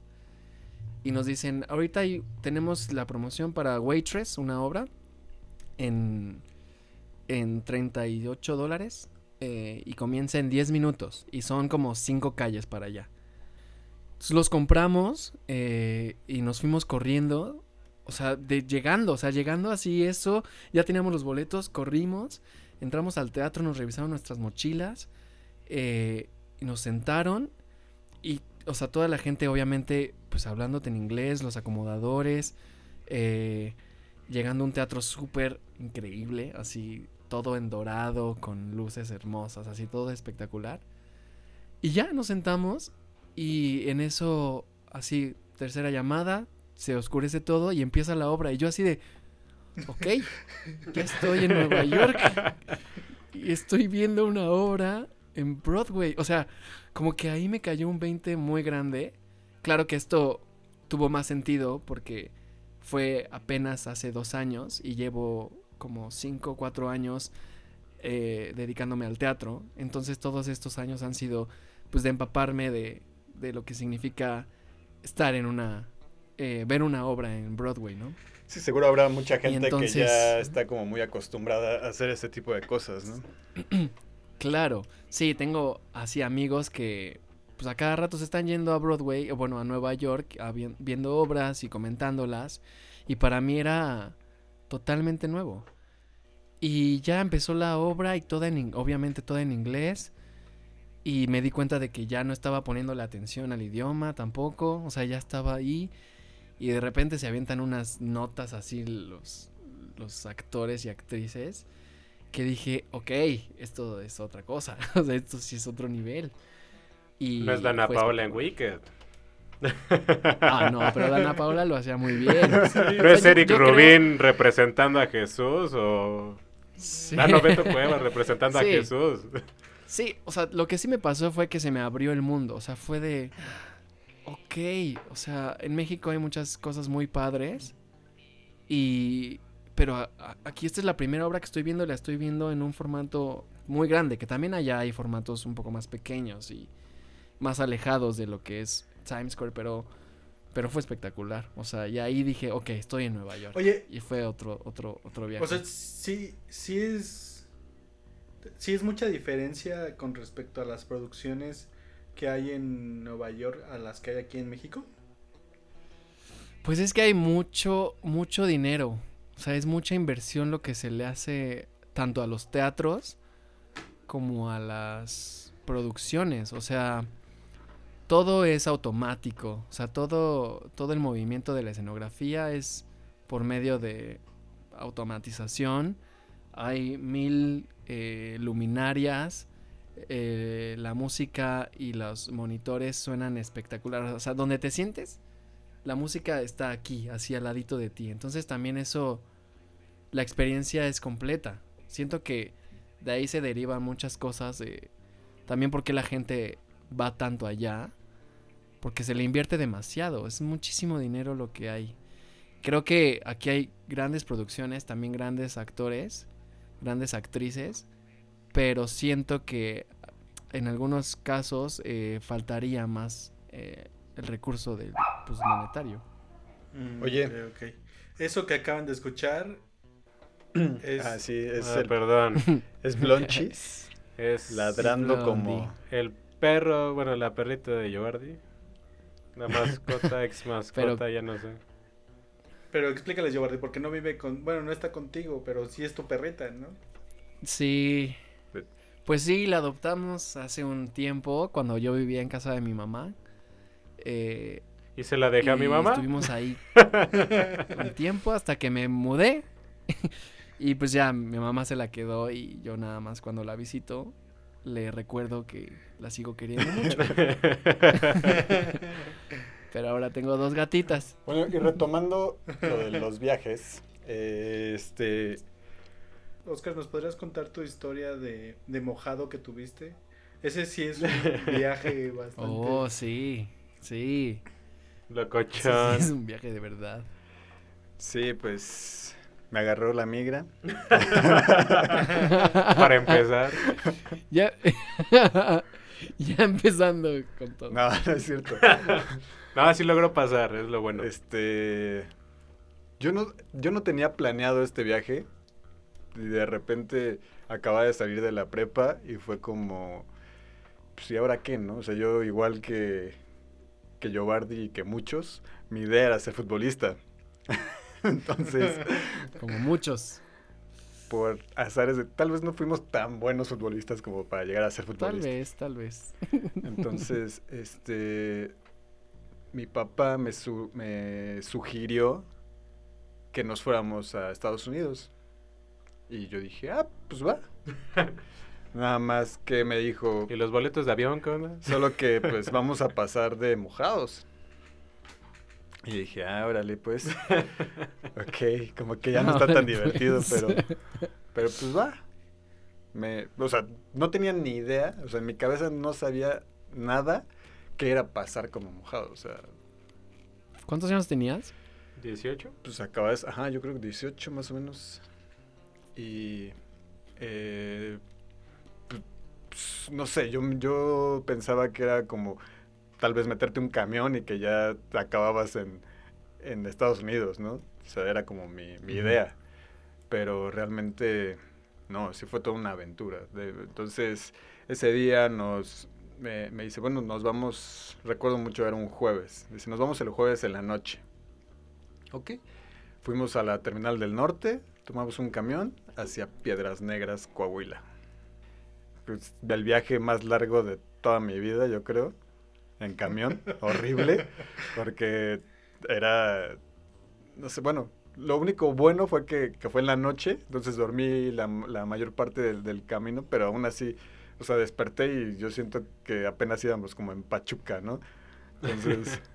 Y nos dicen, ahorita tenemos la promoción para Waitress, una obra, en, en 38 dólares. eh, y comienza en 10 minutos. Y son como 5 calles para allá. Entonces los compramos eh, y nos fuimos corriendo. O sea, llegando, o sea, llegando así eso, ya teníamos los boletos, corrimos, entramos al teatro, nos revisaron nuestras mochilas, eh, nos sentaron y, o sea, toda la gente obviamente, pues hablándote en inglés, los acomodadores, eh, llegando a un teatro súper increíble, así todo en dorado, con luces hermosas, así todo espectacular. Y ya nos sentamos y en eso, así, tercera llamada, se oscurece todo y empieza la obra. Y yo así de, ok, ya estoy en Nueva York y estoy viendo una obra en Broadway. O sea, como que ahí me cayó un 20 muy grande. Claro que esto tuvo más sentido porque fue apenas hace dos años y llevo como cinco o cuatro años eh, dedicándome al teatro. Entonces todos estos años han sido pues de empaparme de, de lo que significa estar en una... eh, ver una obra en Broadway, ¿no? Sí, seguro habrá mucha gente entonces- que ya está como muy acostumbrada a hacer ese tipo de cosas, ¿no? (clears throat) Claro, sí, tengo así amigos que pues a cada rato se están yendo a Broadway, o bueno, a Nueva York, a vi- viendo obras y comentándolas. Y para mí era totalmente nuevo. Y ya empezó la obra y toda en, obviamente toda en inglés. Y me di cuenta de que ya no estaba poniendo la atención al idioma tampoco. O sea, ya estaba ahí. Y de repente se avientan unas notas así los, los actores y actrices. Que dije, ok, esto es otra cosa. (laughs) o sea, esto sí es otro nivel. Y No es Dana fue Paola en. Wicked. Ah, no, pero Dana Paola lo hacía muy bien. (laughs) ¿No O es sea, Eric yo Rubin representando a Jesús o... Sí. Ah, no, Beto (laughs) Cuevas representando a. Jesús. Sí, o sea, lo que sí me pasó fue que se me abrió el mundo. O sea, fue de. Ok, o sea, en México hay muchas cosas muy padres. Y pero a- a- aquí esta es la primera obra que estoy viendo, la estoy viendo en un formato muy grande, que también allá hay formatos un poco más pequeños y más alejados de lo que es Times Square, pero, pero fue espectacular. O sea, y ahí dije, ok, estoy en Nueva York. Oye, Y fue otro, otro, otro viaje. o sea, sí, sí es. Sí es mucha diferencia con respecto a las producciones que hay en Nueva York a las que hay aquí en México. Pues es que hay mucho, mucho dinero. O sea, es mucha inversión lo que se le hace tanto a los teatros como a las producciones. O sea, todo es automático. O sea, todo, todo el movimiento de la escenografía es por medio de automatización. Hay mil eh, luminarias. Eh, la música y los monitores suenan espectaculares. O sea, donde te sientes, la música está aquí, así al ladito de ti. Entonces también eso, la experiencia es completa. Siento que de ahí se derivan muchas cosas. también porque la gente va tanto allá. Porque se le invierte demasiado. Es muchísimo dinero lo que hay. Creo que aquí hay grandes producciones, también grandes actores, grandes actrices. Pero siento que en algunos casos eh, faltaría más eh, el recurso del pues, monetario. Mm, Oye. Eso que acaban de escuchar (clears throat) es. Ah, sí, es, Ah, el- perdón. (laughs) es Blonchis (laughs) Es ladrando como... El perro, bueno, la perrita de Giovanni. La mascota, (laughs) ex mascota, Pero- ya no sé. Pero explícales, Giovanni, porque no vive con. Bueno, no está contigo, pero sí es tu perrita, ¿no? Sí. Pues sí, la adoptamos hace un tiempo cuando yo vivía en casa de mi mamá. Eh, ¿Y se la dejé a mi mamá? Estuvimos ahí (laughs) un tiempo hasta que me mudé. (laughs) y pues ya mi mamá se la quedó y yo nada más cuando la visito le recuerdo que la sigo queriendo mucho. (laughs) Pero ahora tengo dos gatitas. Bueno, y retomando lo de los viajes, eh, este, Oscar, ¿nos podrías contar tu historia de, de mojado que tuviste? Ese sí es un (laughs) viaje bastante. Oh, sí, sí. Ese sí Locochón. es un viaje de verdad. sí, pues me agarró la migra. (laughs) Para empezar. Ya, (laughs) ya empezando con todo. No, no es cierto. No, sí logró pasar, es lo bueno. Este, yo no, yo no tenía planeado este viaje y de repente acababa de salir de la prepa y fue como, pues y ahora qué, ¿no? O sea, yo igual que que Giovanni y que muchos, mi idea era ser futbolista. (laughs) Entonces, (laughs) Como muchos. por azares de, tal vez no fuimos tan buenos futbolistas como para llegar a ser Tal futbolistas. vez, tal vez. (laughs) Entonces, este, mi papá me, su- me sugirió que nos fuéramos a Estados Unidos. Y yo dije, ah, pues va. (laughs) Nada más que me dijo, ¿Y los boletos de avión, qué onda? solo que (laughs) pues vamos a pasar de mojados. Y dije, ah, órale, pues. (laughs) ok, como que ya no está tan divertido, pero, pero pues va. Me, o sea, no tenía ni idea, o sea, en mi cabeza no sabía nada que era pasar como mojado, o sea, ¿Cuántos años tenías? ¿18? pues acabas, ajá, yo creo que 18 más o menos. Y, eh, pues, no sé, yo, yo pensaba que era como tal vez meterte un camión y que ya te acababas en, en Estados Unidos, ¿no? O sea, era como mi, mi idea. Pero realmente, no, sí fue toda una aventura. De- entonces, ese día nos, me, me dice, bueno, nos vamos, recuerdo mucho, era un jueves. Dice, nos vamos el jueves en la noche. Ok. Fuimos a la terminal del norte, tomamos un camión hacia Piedras Negras, Coahuila. Pues, el viaje más largo de toda mi vida, yo creo, en camión, (laughs) horrible, porque era, no sé, bueno, lo único bueno fue que, que fue en la noche, entonces dormí la, la mayor parte del, del camino, pero aún así, o sea, desperté y yo siento que apenas íbamos como en Pachuca, ¿no? Entonces... (laughs)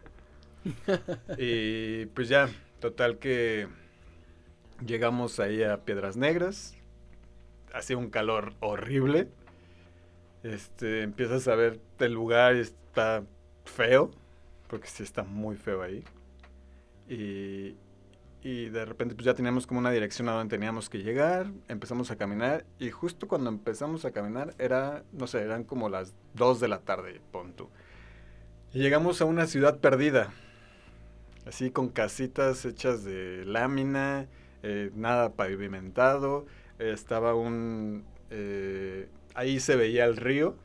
Y pues ya, total que llegamos ahí a Piedras Negras. Hacía un calor horrible. Este, empiezas a ver el lugar está feo, porque sí está muy feo ahí. Y, y de repente pues ya teníamos como una dirección a donde teníamos que llegar, empezamos a caminar y justo cuando empezamos a caminar era, no sé, eran como las 2 de la tarde, pon tú. Y llegamos a una ciudad perdida, así con casitas hechas de lámina, eh, nada pavimentado, estaba un... eh, ahí se veía el río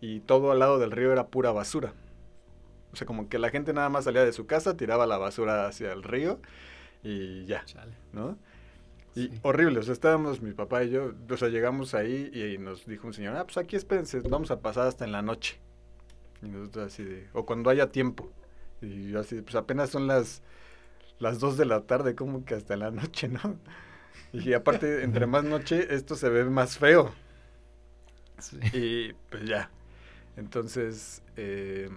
y todo al lado del río era pura basura. O sea, como que la gente nada más salía de su casa, tiraba la basura hacia el río y ya, Chale. ¿no? Y Sí. horrible, o sea, estábamos mi papá y yo, o sea, llegamos ahí y, nos dijo un señor, ah, pues aquí espérense, vamos a pasar hasta en la noche. Y nosotros así de, o cuando haya tiempo. Y yo así, pues apenas son las, las 2 de la tarde, como que hasta la noche, ¿no? (laughs) Y aparte, entre más noche, esto se ve más feo. Sí. Y pues ya. Entonces, eh,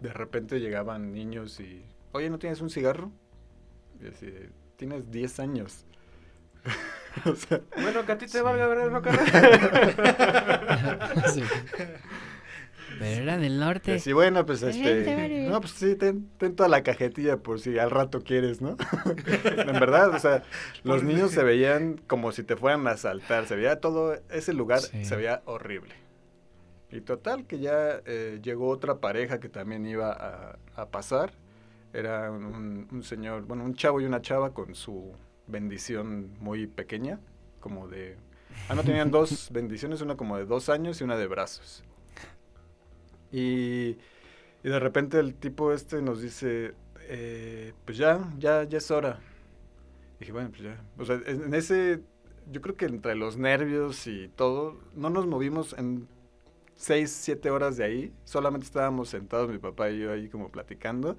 de repente llegaban niños y, oye, ¿no tienes un cigarro? Y así, tienes 10 años. (laughs) o sea, Bueno, que a ti te Sí. valga, ¿verdad? No? (laughs) Sí. Pero era del norte. y así, bueno, pues este, no, pues sí, ten, ten toda la cajetilla por si al rato quieres, ¿no? (laughs) en verdad, o sea, (laughs) los niños se veían como si te fueran a asaltar, se veía todo, ese lugar Sí. se veía horrible. Y total, que ya eh, llegó otra pareja que también iba a, a pasar. Era un, un señor, bueno, un chavo y una chava con su bendición muy pequeña, como de... Ah, no, tenían dos (laughs) bendiciones, una como de dos años y una de brazos. Y, y de repente el tipo este nos dice, eh, pues ya, ya, ya es hora. dije, bueno, pues ya. O sea, en en ese, yo creo que entre los nervios y todo, no nos movimos en seis, siete horas de ahí. Solamente estábamos sentados, mi papá y yo ahí como platicando.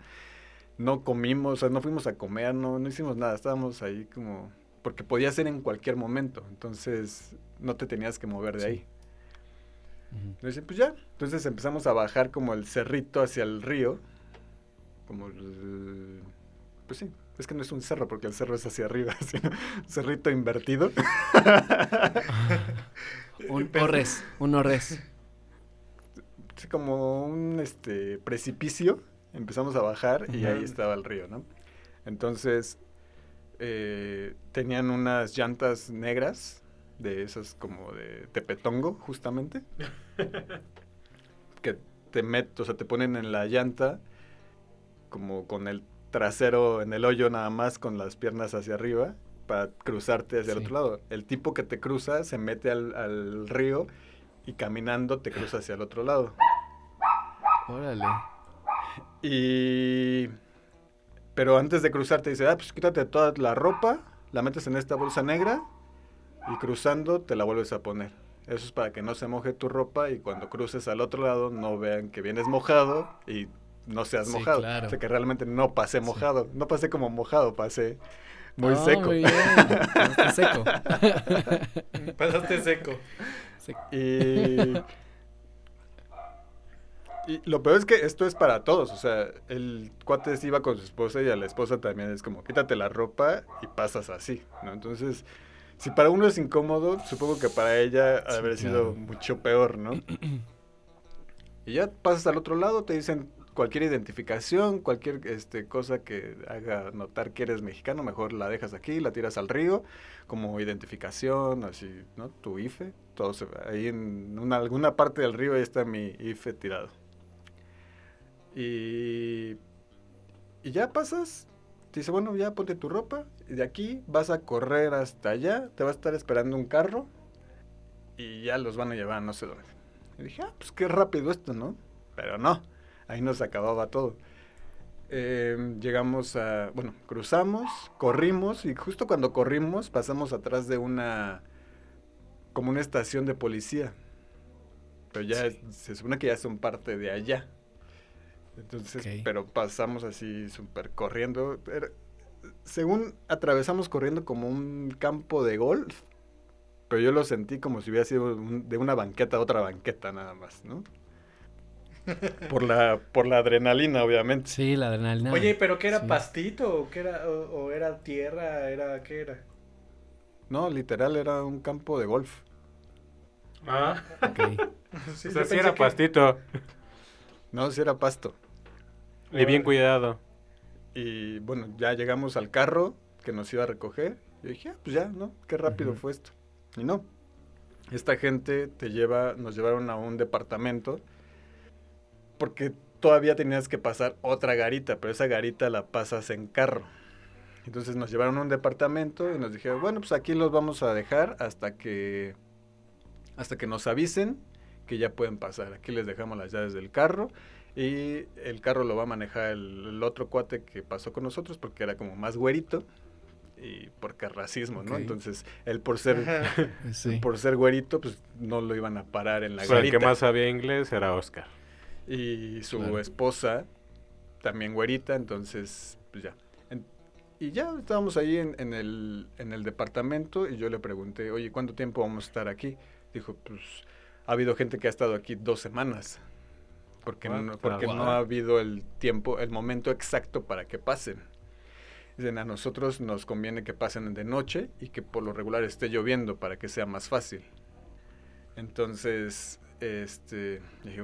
No comimos, o sea, no fuimos a comer, no, no hicimos nada. Estábamos ahí como, porque podía ser en cualquier momento. Entonces, no te tenías que mover de Sí. ahí. Le dicen, pues ya. Entonces empezamos a bajar como el cerrito hacia el río. Como el- Pues sí, es que no es un cerro porque el cerro es hacia arriba, (laughs) sino un cerrito invertido. (laughs) Un orres, un orres. Sí, como un este precipicio. Empezamos a bajar y ahí estaba el río, ¿no? Entonces eh, tenían unas llantas negras de esas como de tepetongo, justamente. que te met, o sea, te ponen en la llanta como con el trasero en el hoyo nada más con las piernas hacia arriba para cruzarte hacia el otro lado. El tipo que te cruza se mete al, al río y caminando te cruza hacia el otro lado. Órale. Y... Pero antes de cruzar te dice, ah, pues quítate toda la ropa, la metes en esta bolsa negra y cruzando te la vuelves a poner. Eso es para que no se moje tu ropa y cuando cruces al otro lado no vean que vienes mojado y no seas Sí, mojado. claro. O sea que realmente no pasé Sí. mojado. No pasé como mojado, pasé muy No, seco. Muy bien. Está seco. Pasaste seco. (laughs) Seco. Y... y lo peor es que esto es para todos. O sea, el cuate sí iba con su esposa y a la esposa también es como quítate la ropa y pasas así, ¿no? Entonces, si para uno es incómodo, supongo que para ella ha de Sí, haber sido claro. mucho peor, ¿no? y ya pasas al otro lado, te dicen cualquier identificación, cualquier este, cosa que haga notar que eres mexicano, mejor la dejas aquí, la tiras al río, como identificación, así, ¿no? Tu IFE, todo se, ahí en una, alguna parte del río ahí está mi IFE tirado. Y, y ya pasas, te dice, bueno, ya ponte tu ropa, y de aquí vas a correr hasta allá, te va a estar esperando un carro, y ya los van a llevar a no sé dónde. Y dije, ah, pues qué rápido esto, ¿no? Pero no, ahí nos acababa todo. Eh, llegamos a, bueno, cruzamos, corrimos y justo cuando corrimos pasamos atrás de una, como una estación de policía. Pero ya se supone que ya son parte de allá. Entonces, pero pasamos así súper corriendo. Era- según atravesamos corriendo como un campo de golf, pero yo lo sentí como si hubiera sido un- de una banqueta a otra banqueta nada más, ¿no? (laughs) Por la, por la adrenalina, obviamente. Sí, la adrenalina. Oye, pero ¿qué era Sí. pastito? ¿O qué era? O, o era tierra? ¿Era qué era? No, literal era un campo de golf. Ah, Ok. (laughs) Sí, o sea, sí era que- pastito. (laughs) No, si era pasto. Y bien cuidado. Y bueno, ya llegamos al carro que nos iba a recoger. Yo dije, ah, pues ya, ¿no? Qué rápido fue esto. Y no. Esta gente te lleva, nos llevaron a un departamento porque todavía tenías que pasar otra garita, pero esa garita la pasas en carro. Entonces nos llevaron a un departamento y nos dijeron, bueno, pues aquí los vamos a dejar hasta que hasta que nos avisen que ya pueden pasar. Aquí les dejamos las llaves del carro y el carro lo va a manejar el, el otro cuate que pasó con nosotros porque era como más güerito y porque racismo, ¿no? Entonces, él por ser (laughs) sí. por ser güerito, pues no lo iban a parar en la Pero el garita. que más sabía inglés era Oscar. Y su Claro. esposa, también güerita, entonces, pues ya. En- y ya estábamos ahí en, en el, en el departamento y yo le pregunté, oye, ¿cuánto tiempo vamos a estar aquí? Dijo, pues ha habido gente que ha estado aquí dos semanas. Porque, What? no, porque no ha habido el tiempo, el momento exacto para que pasen. Dicen, a nosotros nos conviene que pasen de noche y que por lo regular esté lloviendo para que sea más fácil. Entonces, este, dije.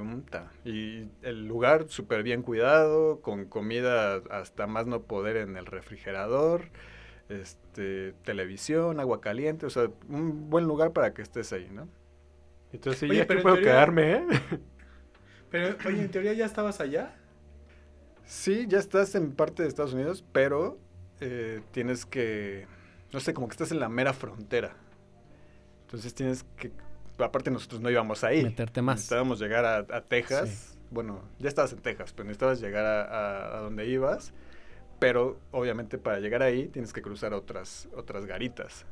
Y el lugar súper bien cuidado, con comida hasta más no poder en el refrigerador, este, televisión, agua caliente, o sea, un buen lugar para que estés ahí, ¿no? Entonces sí, Oye, ya pero puedo teoría- quedarme, ¿eh? Pero, oye, en teoría ya estabas allá. Sí, ya estás en parte de Estados Unidos, pero eh, tienes que, no sé, como que estás en la mera frontera. Entonces tienes que, aparte nosotros no íbamos ahí. Meterte más. Necesitábamos llegar a, a Texas. Bueno, ya estabas en Texas, pero necesitabas llegar a, a- a donde ibas. Pero obviamente para llegar ahí tienes que cruzar otras, otras garitas.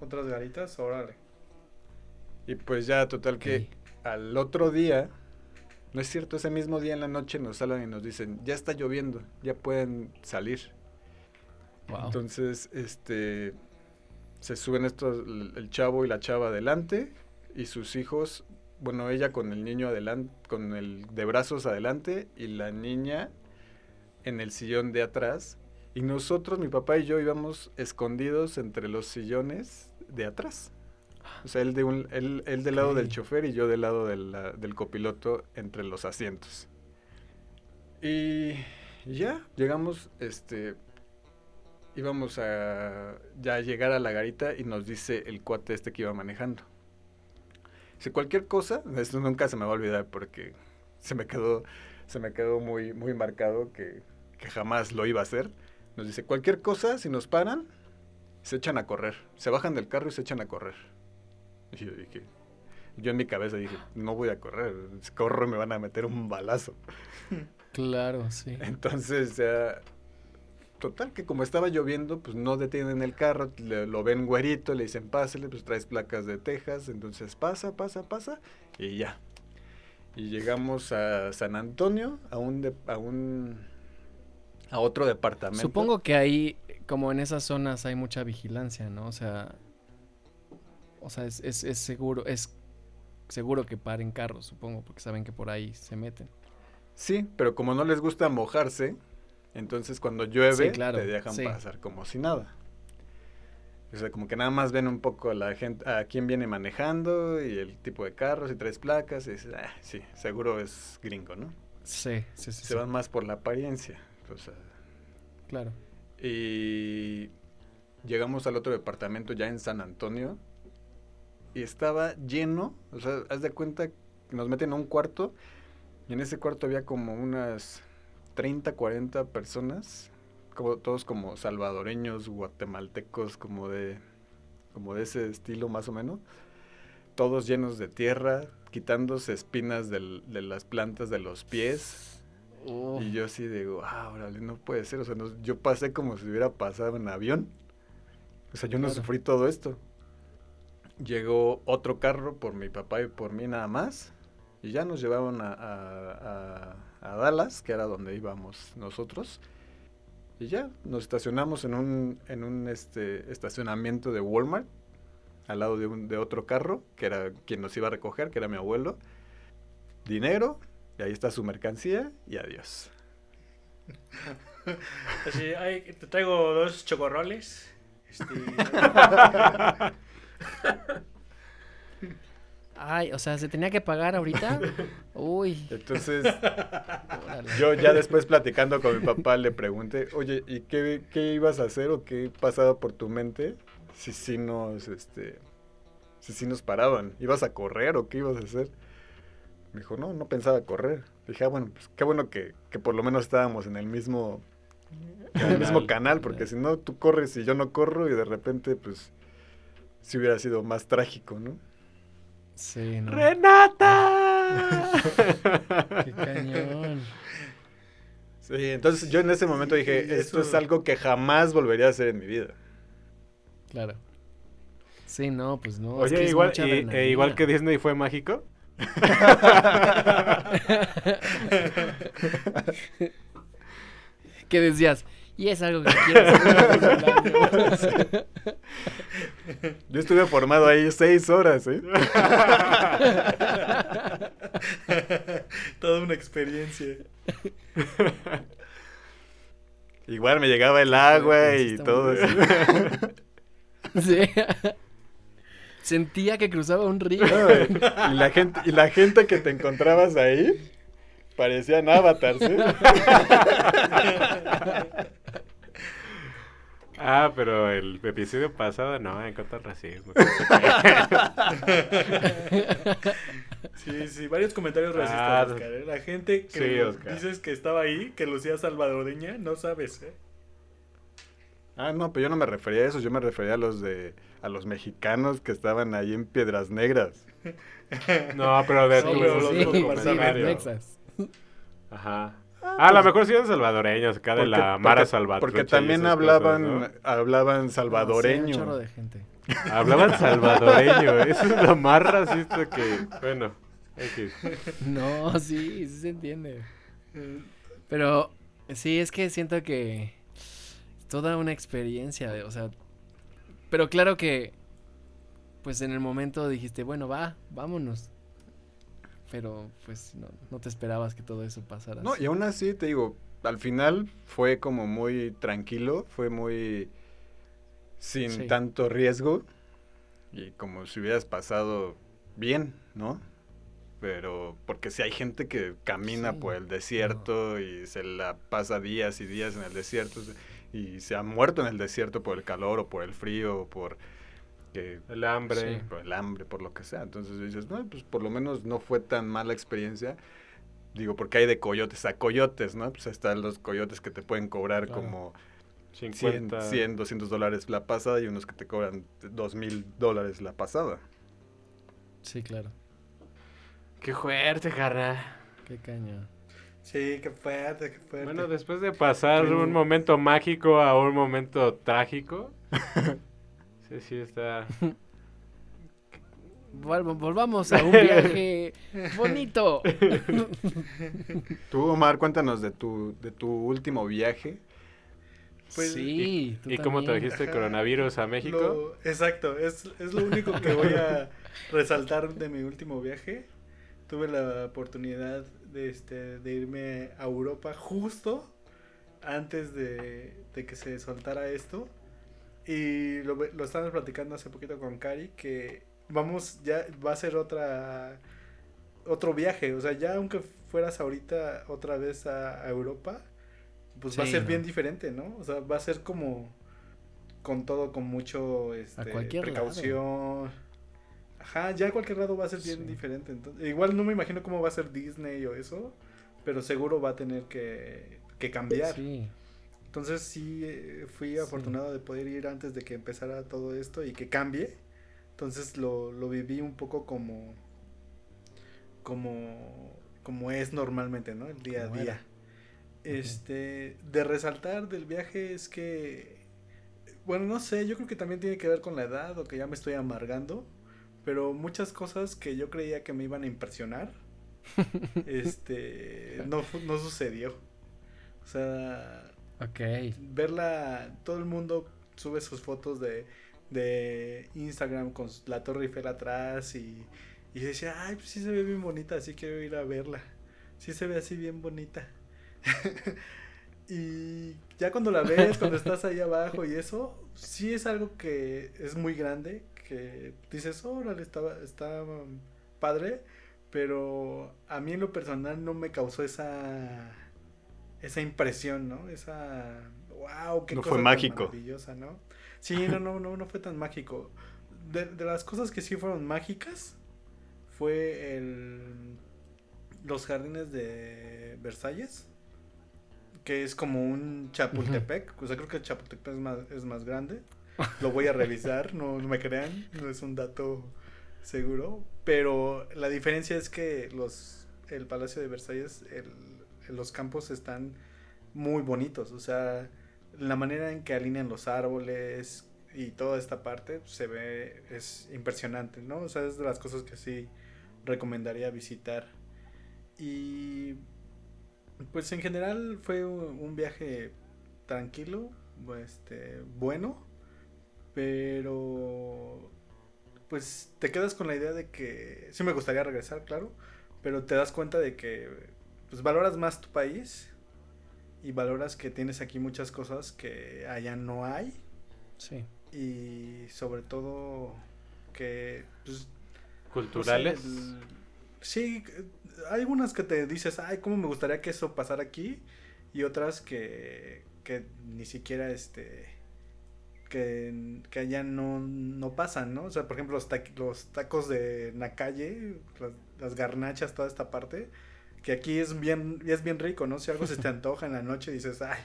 Otras garitas, órale. Y pues ya, total que Ok. al otro día, no es cierto, ese mismo día en la noche nos hablan y nos dicen, ya está lloviendo, ya pueden salir. Wow. Entonces, este, se suben estos, el, el chavo y la chava adelante y sus hijos, bueno, ella con el niño adelante, con el de brazos adelante y la niña en el sillón de atrás. Y nosotros, mi papá y yo, íbamos escondidos entre los sillones de atrás. O sea, él, de un, él, él del lado del Ok. chofer y yo del lado de la- del copiloto entre los asientos. Y ya, llegamos, este, íbamos a ya llegar a la garita y nos dice el cuate este que iba manejando. Si cualquier cosa, esto nunca se me va a olvidar porque se me quedó, se me quedó muy, muy marcado que, que jamás lo iba a hacer. Nos dice, cualquier cosa, si nos paran, se echan a correr. Se bajan del carro y se echan a correr. (laughs) Y yo dije, yo en mi cabeza dije, no voy a correr, si corro me van a meter un balazo. (laughs) Claro, sí. Entonces, ya, total, que como estaba lloviendo, pues no detienen el carro, le- lo ven güerito, le dicen, pásale, pues traes placas de Texas, entonces pasa, pasa, pasa, y ya. Y llegamos a San Antonio, a un, de- a un, a otro departamento. Supongo que ahí, como en esas zonas, hay mucha vigilancia, ¿no? O sea, o sea, es, es, es seguro, es seguro que paren carros, supongo, porque saben que por ahí se meten. Sí, pero como no les gusta mojarse, entonces cuando llueve Sí, claro, te dejan sí. pasar como si nada. O sea, como que nada más ven un poco a la gente, a quién viene manejando y el tipo de carros y tres placas y dices, ah, sí, seguro es gringo, ¿no? Sí, sí, sí. Se sí, van más por la apariencia. O sea, Claro. y llegamos al otro departamento ya en San Antonio y estaba lleno, o sea, haz de cuenta que nos meten a un cuarto y en ese cuarto había como unas 30, 40 personas, como, todos como salvadoreños, guatemaltecos, como de, como de ese estilo más o menos, todos llenos de tierra, quitándose espinas del- de las plantas de los pies. Y yo así de, wow, órale, no puede ser. O sea, no- yo pasé como si hubiera pasado en avión. O sea, yo no sufrí todo esto. Llegó otro carro por mi papá y por mí nada más. Y ya nos llevaron a, a- a- a Dallas, que era donde íbamos nosotros. Y ya nos estacionamos en un, en un este, estacionamiento de Walmart, al lado de, un, de otro carro, que era quien nos iba a recoger, que era mi abuelo. Dinero, y ahí está su mercancía, y adiós. (laughs) Así, ay, te traigo dos chocorroles. Este, (laughs) Ay, o sea, ¿se tenía que pagar ahorita? Uy. Entonces, órale. yo ya después platicando con mi papá le pregunté, oye, ¿y qué, qué ibas a hacer o qué pasaba por tu mente si sí nos, este, si sí nos paraban? ¿Ibas a correr o qué ibas a hacer? Me dijo, no, no pensaba correr. Dije, ah, bueno, pues qué bueno que, que por lo menos estábamos en el mismo, en el mismo canal, porque si no, tú corres y yo no corro y de repente, pues, si hubiera sido más trágico, ¿no? Sí, no. ¡Renata! (laughs) Qué cañón. Sí, entonces yo en ese momento dije, esto eso- es algo que jamás volvería a hacer en mi vida. Claro. Sí, no, pues no. es que Oye, es igual, mucha y- e adrenalina. igual que Disney fue mágico. (laughs) (laughs) ¿Qué decías? Y es algo que quiero hacer. Yo estuve formado ahí seis horas, ¿eh? (laughs) Toda una experiencia. Igual me llegaba el agua Sí, y todo eso. (laughs) Sí. Sentía que cruzaba un río. No, y, la gente, y la gente que te encontrabas ahí parecían avatars, ¿eh? (laughs) Ah, pero el episodio pasado no, en contra del racismo. Sí, sí, varios comentarios Ah, racistas, Oscar. ¿eh? La gente que sí, lo- Oscar. dices que estaba ahí, que lucía salvadoreña, no sabes, ¿eh? Ah, no, pero yo no me refería a eso, yo me refería a los de a los mexicanos que estaban ahí en Piedras Negras. No, pero de Sí, tu los. Ajá. Ah, a lo mejor sí eran salvadoreños, acá de Porque- la Mara Salvatrucha. Porque también hablaban, cosas, hablaban Sí, salvadoreño. un chorro de gente. ¿no? Hablaban (laughs) salvadoreño. Eso es lo más racista que. Bueno, X. (laughs) No, sí, sí se entiende. Pero sí, es que siento que toda una experiencia, de- o sea, pero claro que pues en el momento dijiste, bueno, va, vámonos. Pero pues no, no te esperabas que todo eso pasara. No, así. y aún así, te digo, al final fue como muy tranquilo, fue muy sin Sí. tanto riesgo y como si hubieras pasado bien, ¿no? Pero porque si hay gente que camina Sí, por el desierto y se la pasa días y días en el desierto y se ha muerto en el desierto por el calor o por el frío o por que El hambre. Sí. por el hambre, por lo que sea. Entonces dices, no, pues por lo menos no fue tan mala experiencia. Digo, porque hay de coyotes a coyotes, ¿no? Pues están los coyotes que te pueden cobrar Claro. como 100, 50. 100, 200 dólares la pasada y unos que te cobran 2 mil dólares la pasada. Sí, claro. Qué fuerte, carnal. Qué cañón. Sí, qué fuerte, qué fuerte. Bueno, después de pasar Sí. un momento mágico a un momento trágico. (laughs) sí, sí, está. (laughs) Vol- volvamos a un viaje (laughs) bonito. Tú, Omar, cuéntanos de tu, de tu último viaje. Pues, sí, tú ¿Y cómo te también. dijiste Ajá. coronavirus a México? Lo- exacto, es, es lo único que voy a resaltar de mi último viaje. Tuve la oportunidad de, este, de irme a Europa justo antes de, de que se soltara esto. Y lo, lo estábamos platicando hace poquito con Cari, que vamos, ya va a ser otra otro viaje. O sea, ya aunque fueras ahorita otra vez a, a Europa, pues va a ser ¿no? bien diferente, ¿no? O sea, va a ser como con todo, con mucho este, cualquier precaución. Ajá, ya a cualquier lado va a ser bien Sí. diferente. Entonces, igual no me imagino cómo va a ser Disney o eso, pero seguro va a tener que, que cambiar. Sí. Entonces sí eh, fui Sí. afortunado de poder ir antes de que empezara todo esto y que cambie. Entonces lo, lo viví un poco como como como es normalmente, ¿no? El día a día. era. Este, de resaltar del viaje es que bueno, no sé, yo creo que también tiene que ver con la edad o que ya me estoy amargando, pero muchas cosas que yo creía que me iban a impresionar (laughs) este no no sucedió. O sea, Ok. verla, todo el mundo sube sus fotos de, de Instagram con la Torre Eiffel atrás y, y decía, ay, pues sí se ve bien bonita, así quiero ir a verla. Sí se ve así bien bonita. (laughs) y ya cuando la ves, cuando (laughs) estás ahí abajo y eso, sí es algo que es muy grande, que dices, órale, está, está, padre, pero a mí en lo personal no me causó esa esa impresión, ¿no? Esa wow, qué No cosa fue tan mágico. maravillosa, ¿no? Sí, no, no, no, no fue tan mágico. De, de las cosas que sí fueron mágicas fue el los jardines de Versalles, que es como un Chapultepec, o sea, creo que el Chapultepec es más, es más grande. Lo voy a revisar, no, no me crean, no es un dato seguro, pero la diferencia es que los el Palacio de Versalles, el- los campos están muy bonitos, o sea, la manera en que alinean los árboles y toda esta parte se ve es impresionante, ¿no? O sea, es de las cosas que sí recomendaría visitar. Y pues en general fue un viaje tranquilo, este, bueno, pero pues te quedas con la idea de que sí me gustaría regresar, claro, pero te das cuenta de que pues valoras más tu país y valoras que tienes aquí muchas cosas que allá no hay Sí. y sobre todo que pues, Culturales. el- sí, hay algunas que te dices, ay, cómo me gustaría que eso pasara aquí. Y otras que, que ni siquiera, este, que, que allá no, no pasan, ¿no? O sea, por ejemplo, los, taqui- los tacos de Nacalle, las, las garnachas, toda esta parte, que aquí es bien, es bien rico, ¿no? Si algo se te (laughs) antoja en la noche, dices, ay,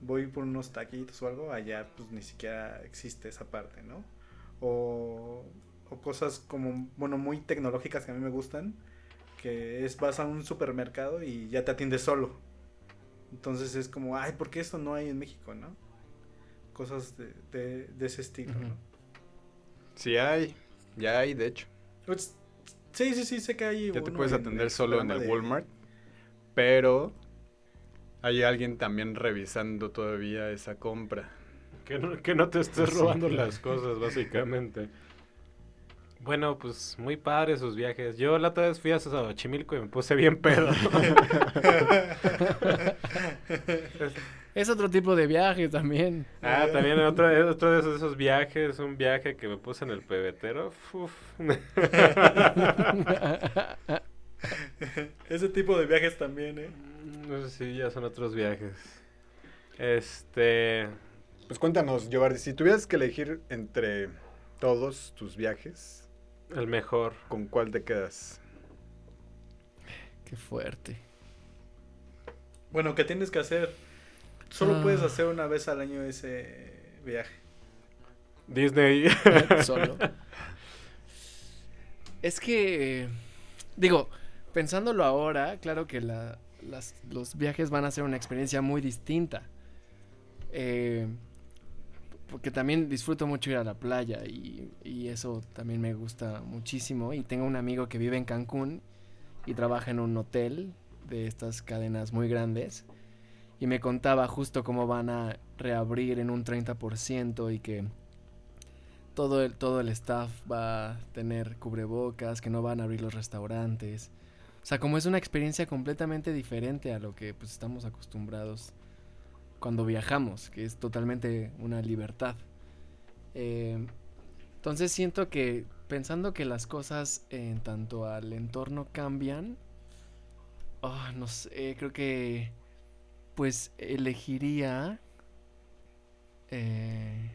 voy por unos taquitos o algo, allá pues ni siquiera existe esa parte, ¿no? O, o cosas como, bueno, muy tecnológicas que a mí me gustan, que es vas a un supermercado y ya te atiendes solo. Entonces es como, ay, ¿por qué esto no hay en México, no? Cosas de, de, de ese estilo. ¿no? Sí hay, ya hay, de hecho. Pues, sí, sí, sí, sé que hay Ya te puedes en atender solo en el de- Walmart, pero hay alguien también revisando todavía esa compra. Que no, que no te estés (laughs) robando las cosas, básicamente. Bueno, pues muy padre sus viajes. Yo la otra vez fui a Xochimilco y me puse bien pedo. (laughs) (laughs) Es otro tipo de viaje también. ah, también otro, otro de esos, esos viajes, un viaje que me puse en el pebetero. Uf. (laughs) Ese tipo de viajes también, ¿eh? No sé si ya son otros viajes. Este... Pues cuéntanos, Giovanni, si tuvieras que elegir entre todos tus viajes, El mejor. ¿con cuál te quedas? Qué fuerte. Bueno, ¿qué tienes que hacer? Solo Ah. puedes hacer una vez al año ese viaje. Disney. Solo. Es que, digo, pensándolo ahora, claro que la- las- los viajes van a ser una experiencia muy distinta. Eh, porque también disfruto mucho ir a la playa y, y eso también me gusta muchísimo. Y tengo un amigo que vive en Cancún y trabaja en un hotel de estas cadenas muy grandes. Y me contaba justo cómo van a reabrir en un 30% y que todo el, todo el staff va a tener cubrebocas, que no van a abrir los restaurantes. O sea, como es una experiencia completamente diferente a lo que pues, estamos acostumbrados cuando viajamos, que es totalmente una libertad. Eh, entonces siento que pensando que las cosas en tanto al entorno cambian, ah, no sé, creo que pues elegiría... eh,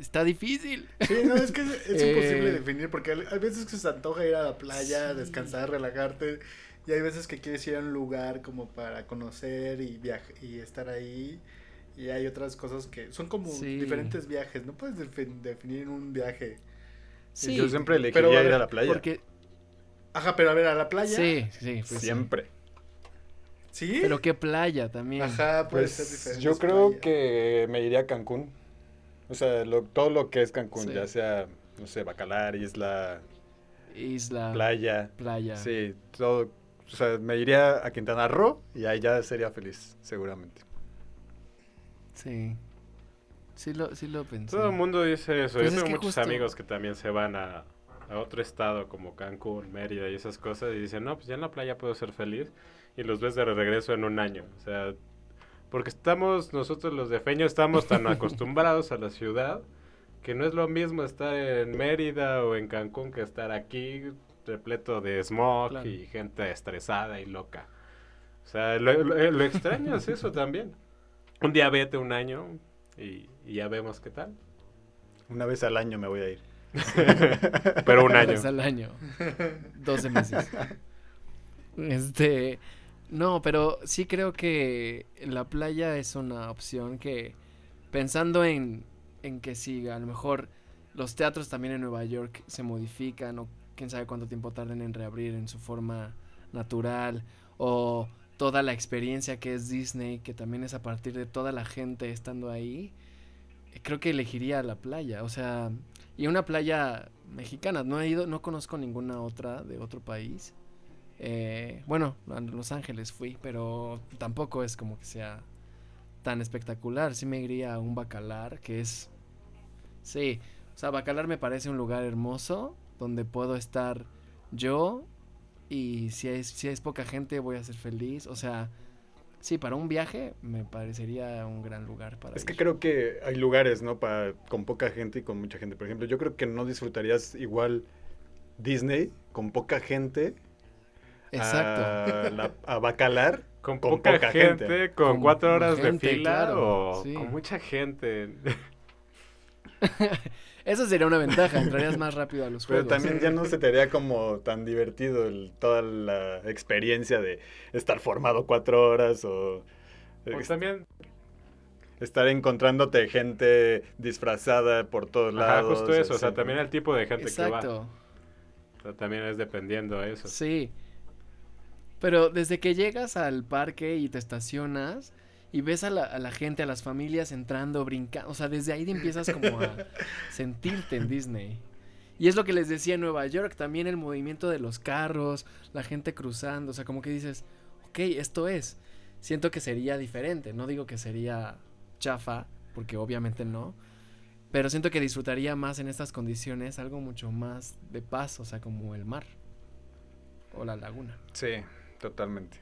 Está difícil. Sí, no, es que es, es Eh. imposible definir porque hay hay veces que se antoja ir a la playa, descansar, relajarte. Y hay veces que quieres ir a un lugar como para conocer y viajar y estar ahí. Y hay otras cosas que son como Sí. diferentes viajes. No puedes defin- definir un viaje. Sí, Yo siempre elegiría pero a ir ver, a la playa. porque Ajá, pero a ver, a la playa. sí, sí, pues sí. Siempre. ¿Sí? Pero qué playa también. Ajá, puede ser Pues diferente. yo creo que me iría a Cancún. O sea, lo- todo lo que es Cancún, Sí. ya sea, no sé, Bacalar, isla, Isla, playa. playa. Sí, todo. O sea, me iría a Quintana Roo y ahí ya sería feliz, seguramente. Sí. Sí lo, sí lo pensé. Todo el mundo dice eso. Pues Yo es tengo muchos justo- amigos que también se van a, a otro estado como Cancún, Mérida y esas cosas y dicen, no, pues ya en la playa puedo ser feliz y los ves de regreso en un año. O sea, porque estamos, nosotros los de Feño estamos tan (laughs) acostumbrados a la ciudad que no es lo mismo estar en Mérida o en Cancún que estar aquí repleto de smog Claro. y gente estresada y loca. O sea, lo, lo- lo extraño es eso también. Un día vete un año y, y ya vemos qué tal. Una vez al año me voy a ir. (laughs) Pero un Una año. vez al año. 12 meses. (laughs) Este. No, pero sí creo que la playa es una opción que. Pensando en, en que si a lo mejor los teatros también en Nueva York se modifican o quién sabe cuánto tiempo tarden en reabrir en su forma natural o toda la experiencia que es Disney, que también es a partir de toda la gente estando ahí, creo que elegiría la playa, o sea, y una playa mexicana, no he ido, no conozco ninguna otra de otro país. Eh, bueno, a Los Ángeles fui, pero tampoco es como que sea tan espectacular. Sí me iría a un Bacalar, que es... Sí, o sea, Bacalar me parece un lugar hermoso donde puedo estar yo y si es, si es poca gente voy a ser feliz. O sea, sí, para un viaje me parecería un gran lugar para Es que creo que hay lugares, ¿no? Para, con poca gente y con mucha gente. Por ejemplo, yo creo que no disfrutarías igual Disney con poca gente Exacto. a, la- a Bacalar. (laughs) Con, Con poca, poca gente, gente. con Con cuatro horas gente, de fila claro, o sí. con mucha gente. (laughs) Eso sería una ventaja, entrarías más rápido a los Pero juegos. también ya no se te haría como tan divertido el- toda la experiencia de estar formado cuatro horas o O es- también, estar encontrándote gente disfrazada por todos ajá, lados. justo eso, o sea, también el tipo de gente que va. Exacto. O sea, también es dependiendo a eso. Sí. Pero desde que llegas al parque y te estacionas y ves a la, a la gente, a las familias entrando, brincando, o sea, desde ahí empiezas como a (laughs) sentirte en Disney. Y es lo que les decía en Nueva York, también el movimiento de los carros, la gente cruzando, o sea, como que dices, ok, esto es. Siento que sería diferente, no digo que sería chafa, porque obviamente no, pero siento que disfrutaría más en estas condiciones algo mucho más de paz, o sea, como el mar o la laguna. Sí, totalmente.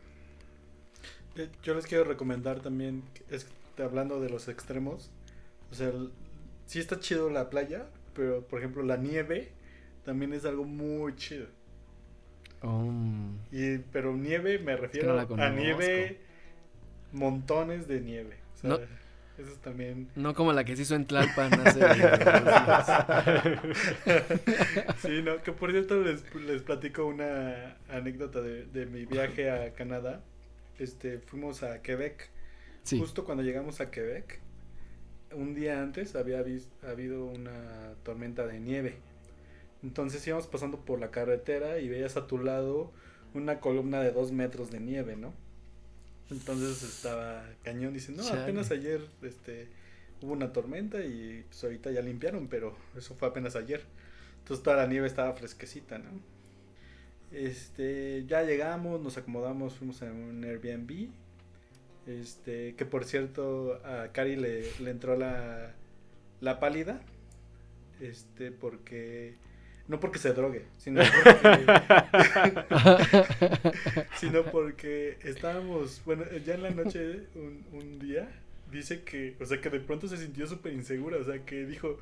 Yo les quiero recomendar también, es, hablando de los extremos, o sea, el- sí está chido la playa, pero por ejemplo la nieve también es algo muy chido. Y, pero nieve me refiero no a nieve, montones de nieve. O sea, No. Eso es también... No como la que se hizo en Tlalpan (laughs) hace. Sí, no, que por cierto les, les platico una anécdota de, de mi viaje a Canadá. Este, fuimos a Quebec. Sí. Justo cuando llegamos a Quebec, un día antes había vis- habido una tormenta de nieve. Entonces íbamos pasando por la carretera y veías a tu lado una columna de dos metros de nieve, ¿no? Entonces estaba cañón. Dice, no, Chale. apenas ayer este, hubo una tormenta y pues ahorita ya limpiaron, pero eso fue apenas ayer. Entonces toda la nieve estaba fresquecita, ¿no? Este, ya llegamos, nos acomodamos, fuimos a un Airbnb. Este, que por cierto, a Cari le, le entró la, la pálida. Este, porque. No porque se drogue, sino porque. (laughs) sino porque estábamos. Bueno, ya en la noche, un, un día, dice que. O sea, que de pronto se sintió súper insegura. O sea, que dijo.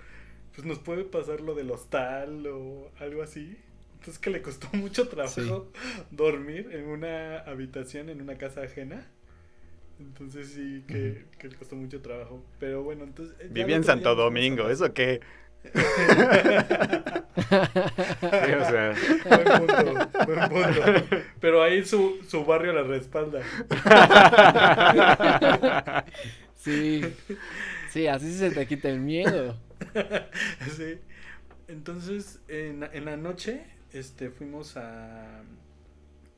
Pues nos puede pasar lo del hostal o algo así. Entonces que le costó (laughs) mucho trabajo dormir en una habitación en una casa ajena. Entonces sí que, que le costó mucho trabajo. Pero bueno, entonces... ya Viví el en Santo Domingo. ¿eso qué? Sí, o sea, Buen punto, buen punto. Pero ahí su, su barrio la respalda. Sí. Sí, así se te quita el miedo. sí. Entonces, en, en la noche, este, fuimos a,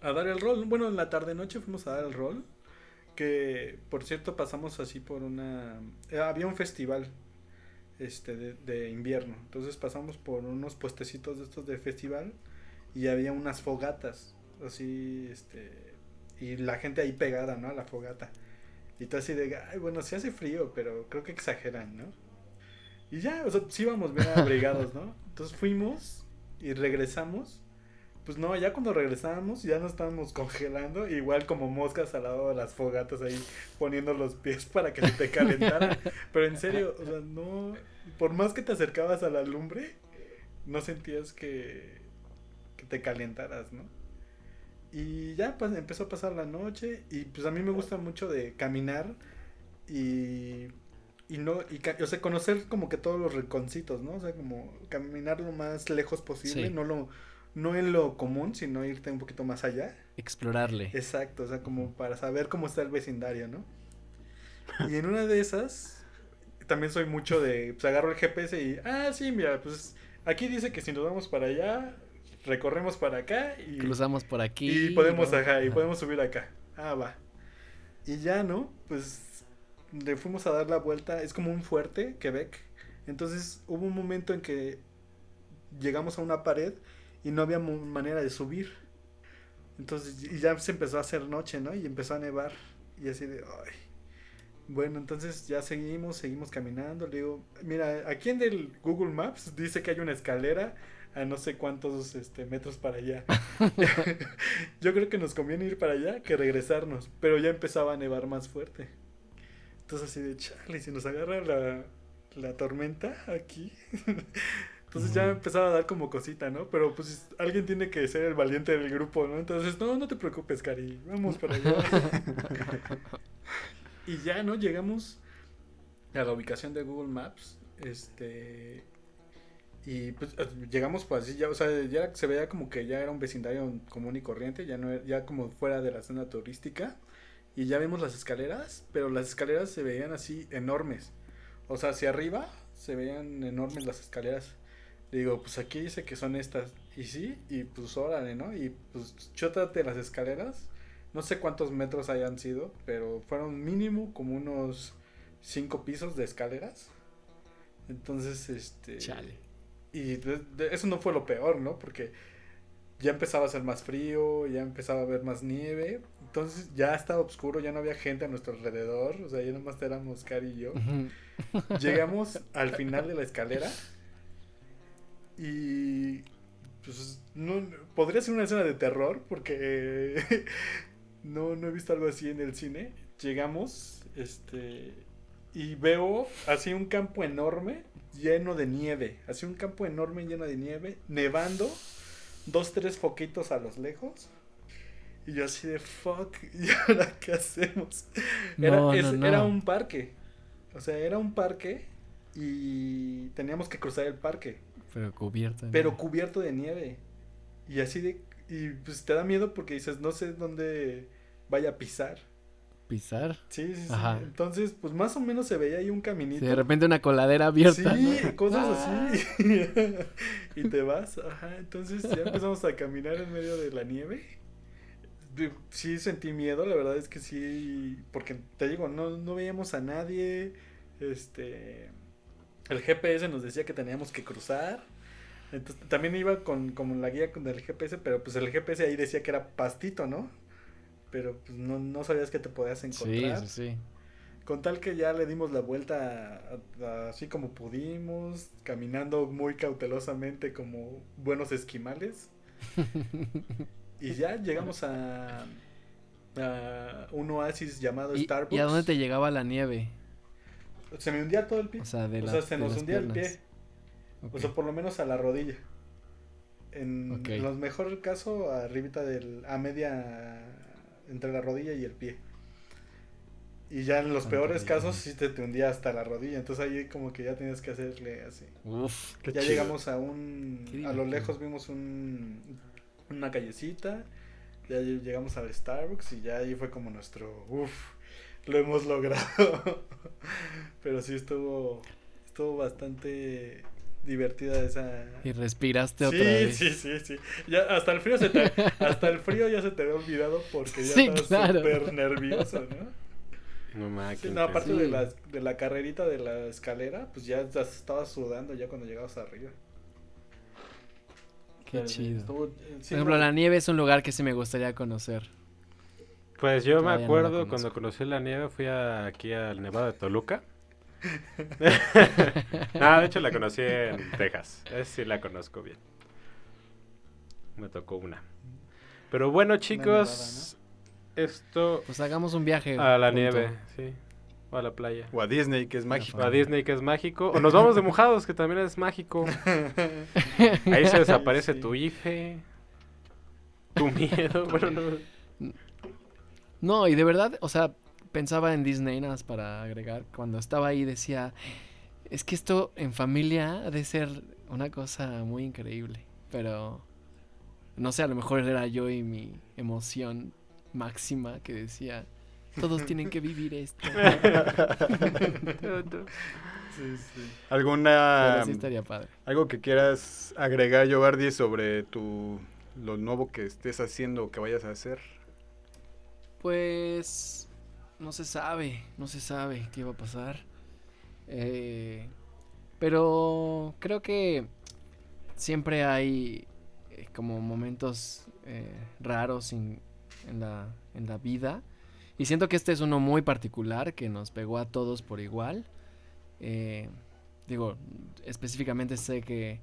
a dar el rol. Bueno, en la tarde noche fuimos a dar el rol. Que, por cierto, pasamos así por una... eh, había un festival este, de, de invierno. Entonces pasamos por unos puestecitos de estos de festival y había unas fogatas. Así, este... Y la gente ahí pegada, ¿no? A la fogata. Y tú así de, ay, bueno, sí hace frío, pero creo que exageran, ¿no? Y ya, o sea, sí íbamos bien (laughs) abrigados, ¿no? Entonces fuimos y regresamos pues no, ya cuando regresábamos ya nos estábamos congelando, igual como moscas al lado de las fogatas ahí poniendo los pies para que se te calentaran. (laughs) Pero en serio, o sea, no, por más que te acercabas a la lumbre, no sentías que, que te calentaras, ¿no? Y ya pues empezó a pasar la noche y pues a mí me gusta mucho de caminar y y no y o sea conocer como que todos los rinconcitos no o sea como caminar lo más lejos posible Sí. no lo no en lo común sino irte un poquito más allá Explorarle. exacto o sea como para saber cómo está el vecindario no y en una de esas también soy mucho de pues agarro el GPS y ah sí mira pues aquí dice que si nos vamos para allá recorremos para acá y Cruzamos por aquí. y podemos, ¿no? ajá, y podemos subir acá. Ah, va. Y ya, ¿no? Pues le fuimos a dar la vuelta. Es como un fuerte, Quebec. Entonces hubo un momento en que llegamos a una pared y no había manera de subir. Entonces y ya se empezó a hacer noche, ¿no? Y empezó a nevar. Y así de, ay. Bueno, entonces ya seguimos, seguimos caminando. Le digo, mira, aquí en el Google Maps dice que hay una escalera a no sé cuántos este, metros para allá. (laughs) (laughs) Yo creo que nos conviene ir para allá que regresarnos. Pero ya empezaba a nevar más fuerte. Entonces así de, chale, si nos agarra la, la tormenta aquí. (laughs) Entonces ya empezaba a dar como cosita, ¿no? Pero pues alguien tiene que ser el valiente del grupo, ¿no? Entonces, no, no te preocupes, Cari, vamos para allá. (laughs) y ya, ¿no? Llegamos a la ubicación de Google Maps, este... Y pues eh, llegamos pues así, ya, o sea, ya se veía como que ya era un vecindario común y corriente, ya no era- ya como fuera de la zona turística. Y ya vimos las escaleras, pero las escaleras se veían así enormes. O sea, hacia arriba se veían enormes las escaleras. Le digo, pues aquí dice que son estas. Y sí, y pues órale, ¿no? Y pues chútate las escaleras. No sé cuántos metros hayan sido, pero fueron mínimo como unos cinco pisos de escaleras. Entonces, este... Chale. Y de- de- eso no fue lo peor, ¿no? Porque ya empezaba a hacer más frío, ya empezaba a haber más nieve. Entonces ya estaba oscuro, ya no había gente a nuestro alrededor. O sea, ya nomás éramos Cari y yo. Llegamos al final de la escalera y pues no podría ser una escena de terror porque (laughs) no, no he visto algo así en el cine. Llegamos, este y veo así un campo enorme lleno de nieve, así un campo enorme lleno de nieve, nevando, dos tres foquitos a los lejos. Y yo así de fuck, (laughs) ¿y ahora qué hacemos? Era, No, es- no, no. era un parque. O sea, era un parque y teníamos que cruzar el parque, Pero cubierto. ¿no? pero cubierto de nieve. Y así de... Y pues te da miedo porque dices, no sé dónde vaya a pisar. Pisar. Sí, sí, sí. Ajá. Entonces, pues más o menos se veía ahí un Sí, caminito. de repente una coladera abierta. Sí, ¿no? cosas Ah. así. (laughs) y te vas, ajá. Entonces ya empezamos a caminar en medio de la nieve. De- Sí sentí miedo, la verdad es que sí, porque te digo, no, no veíamos a nadie. Este, el GPS nos decía que teníamos que cruzar. Entonces también iba con como la guía con el GPS, pero pues el GPS ahí decía que era pastito, ¿no? Pero pues no, no sabías que te podías Sí, encontrar. sí, sí. Con tal que ya le dimos la vuelta a- a- así como pudimos, caminando muy cautelosamente como buenos esquimales. (laughs) y ya llegamos a, a un oasis llamado ¿Y, Starbucks. y a dónde te llegaba la nieve? Se me hundía todo el pie. O sea, de o sea, se de nos hundía el pie. O sea, por lo menos a la rodilla. En los mejor caso, arribita del, a media, entre la rodilla y el pie. Y ya en los Ah, peores casos sí te, te hundía hasta la rodilla. Entonces ahí como que ya tenías que hacerle así. Uf. Qué ya chido. llegamos a un... Qué A lo lejos vimos un, una callecita. Ya lle- llegamos al Starbucks y ya ahí fue como nuestro... Uf, lo hemos logrado. (laughs) Pero sí estuvo... Estuvo bastante divertida esa... Y respiraste Sí, otra vez. sí, sí, sí. Ya hasta el frío se te, (laughs) hasta el frío ya se te había olvidado porque ya Sí, estabas claro. súper nervioso, ¿no? No mames. Sí, no, aparte Sí. de la, de la carrerita de la escalera, pues ya ya estabas sudando ya cuando llegabas arriba. Qué Pero chido. estuvo- eh, sí, Por ejemplo, no- la nieve es un lugar que sí me gustaría conocer. Pues yo Todavía me acuerdo cuando conocí la nieve, fui a- aquí al Nevado de Toluca. No, (laughs) de hecho la conocí en Texas. Esa sí la conozco bien. me tocó una. Pero bueno, chicos, esto Pues hagamos un viaje. a la nieve, sí. O a la playa. O a Disney, que es mágico. O a Disney, que es mágico. O nos vamos de mojados, que también es mágico. (laughs) Ahí se desaparece Sí. tu IFE, tu miedo. Bueno, no. No, y de verdad, o sea, pensaba en Disney nada más para agregar. Cuando estaba ahí decía, es que esto en familia ha de ser una cosa muy increíble. Pero, no sé, a lo mejor era yo y mi emoción máxima que decía, todos tienen que vivir esto. Sí, sí. ¿Alguna Pero sí estaría padre. algo que quieras agregar, Giovanni, sobre tu lo nuevo que estés haciendo o que vayas a hacer? Pues no se sabe, no se sabe qué va a pasar. Eh, pero creo que siempre hay eh, como momentos eh, raros en, la, en la vida. Y siento que este es uno muy particular que nos pegó a todos por igual. Eh, digo, específicamente sé que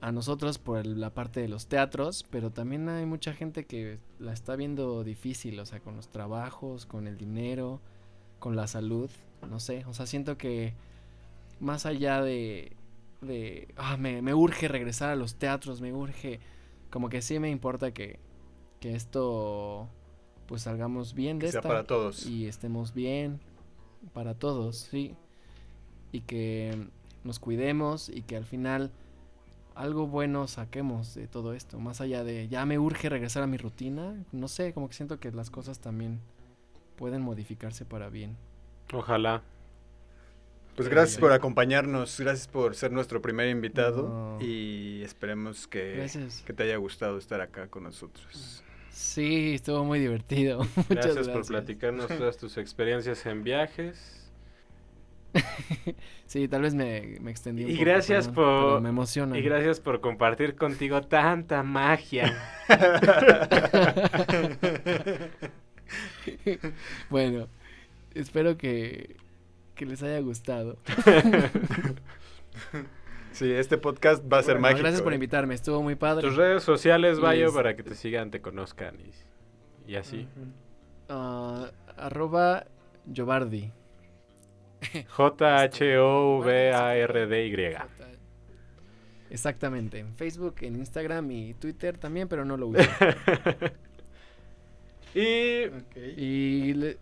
a nosotros por el- la parte de los teatros, pero también hay mucha gente que la está viendo difícil, o sea, con los trabajos, con el dinero, con la salud, no sé, o sea, siento que más allá de, de ah, me, me urge regresar a los teatros, me urge, como que sí me importa que, que esto, pues salgamos bien de Que sea esta para todos. y estemos bien para todos, sí. Y que nos cuidemos y que al final algo bueno saquemos de todo esto. Más allá de ya me urge regresar a mi rutina, no sé, como que siento que las cosas también pueden modificarse para bien. Ojalá. Pues gracias por acompañarnos, gracias por ser nuestro primer invitado No. y esperemos que, que te haya gustado estar acá con nosotros. Sí, estuvo muy divertido. (laughs) Muchas Gracias, gracias. por platicarnos todas tus experiencias en viajes. (laughs) Sí, tal vez me, me extendí un Y poco, gracias por- pero me emociona. Y gracias por compartir contigo tanta magia. (laughs) bueno, espero que, que les haya gustado. (laughs) Sí, este podcast va a ser Bueno, mágico. Gracias por ¿eh? invitarme, estuvo muy padre. Tus redes sociales, Bayo, es- para que te sigan, te conozcan y, y así. Ah, arroba Jobardi. J-H-O-V-A-R-D-Y. Exactamente, en Facebook, en Instagram y Twitter también, pero no lo uso. (laughs) Y Ok. y le-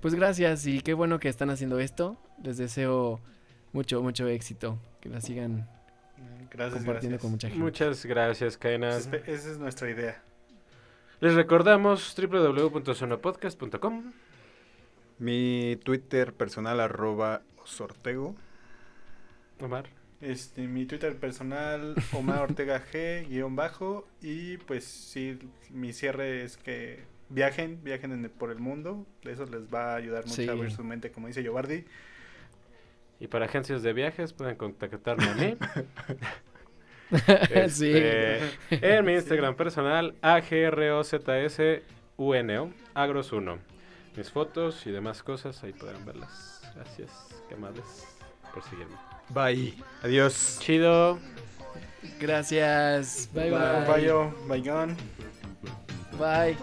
pues gracias y qué bueno que están haciendo esto. Les deseo mucho, mucho éxito. Que la sigan Gracias, compartiendo gracias. con mucha gente. muchas gracias, Kainas. Esa es- Esa es nuestra idea. Les recordamos www.sonopodcast.com. Mi Twitter personal arroba sortego. Omar. Este, mi Twitter personal, (laughs) Omar Ortega G, guion bajo. Y pues sí, mi cierre es que viajen, viajen en el- por el mundo. Eso les va a ayudar mucho Sí. a ver su mente, como dice Yobardi. Y para agencias de viajes pueden contactarme a mí. (laughs) sí. Este, En mi Instagram personal, AGROZSUNO, Agros1. Mis fotos y demás cosas, ahí podrán verlas. Gracias, qué amables por seguirme. Bye. Adiós. Chido. Gracias. Bye bye. Bayo, Bayón. Bye.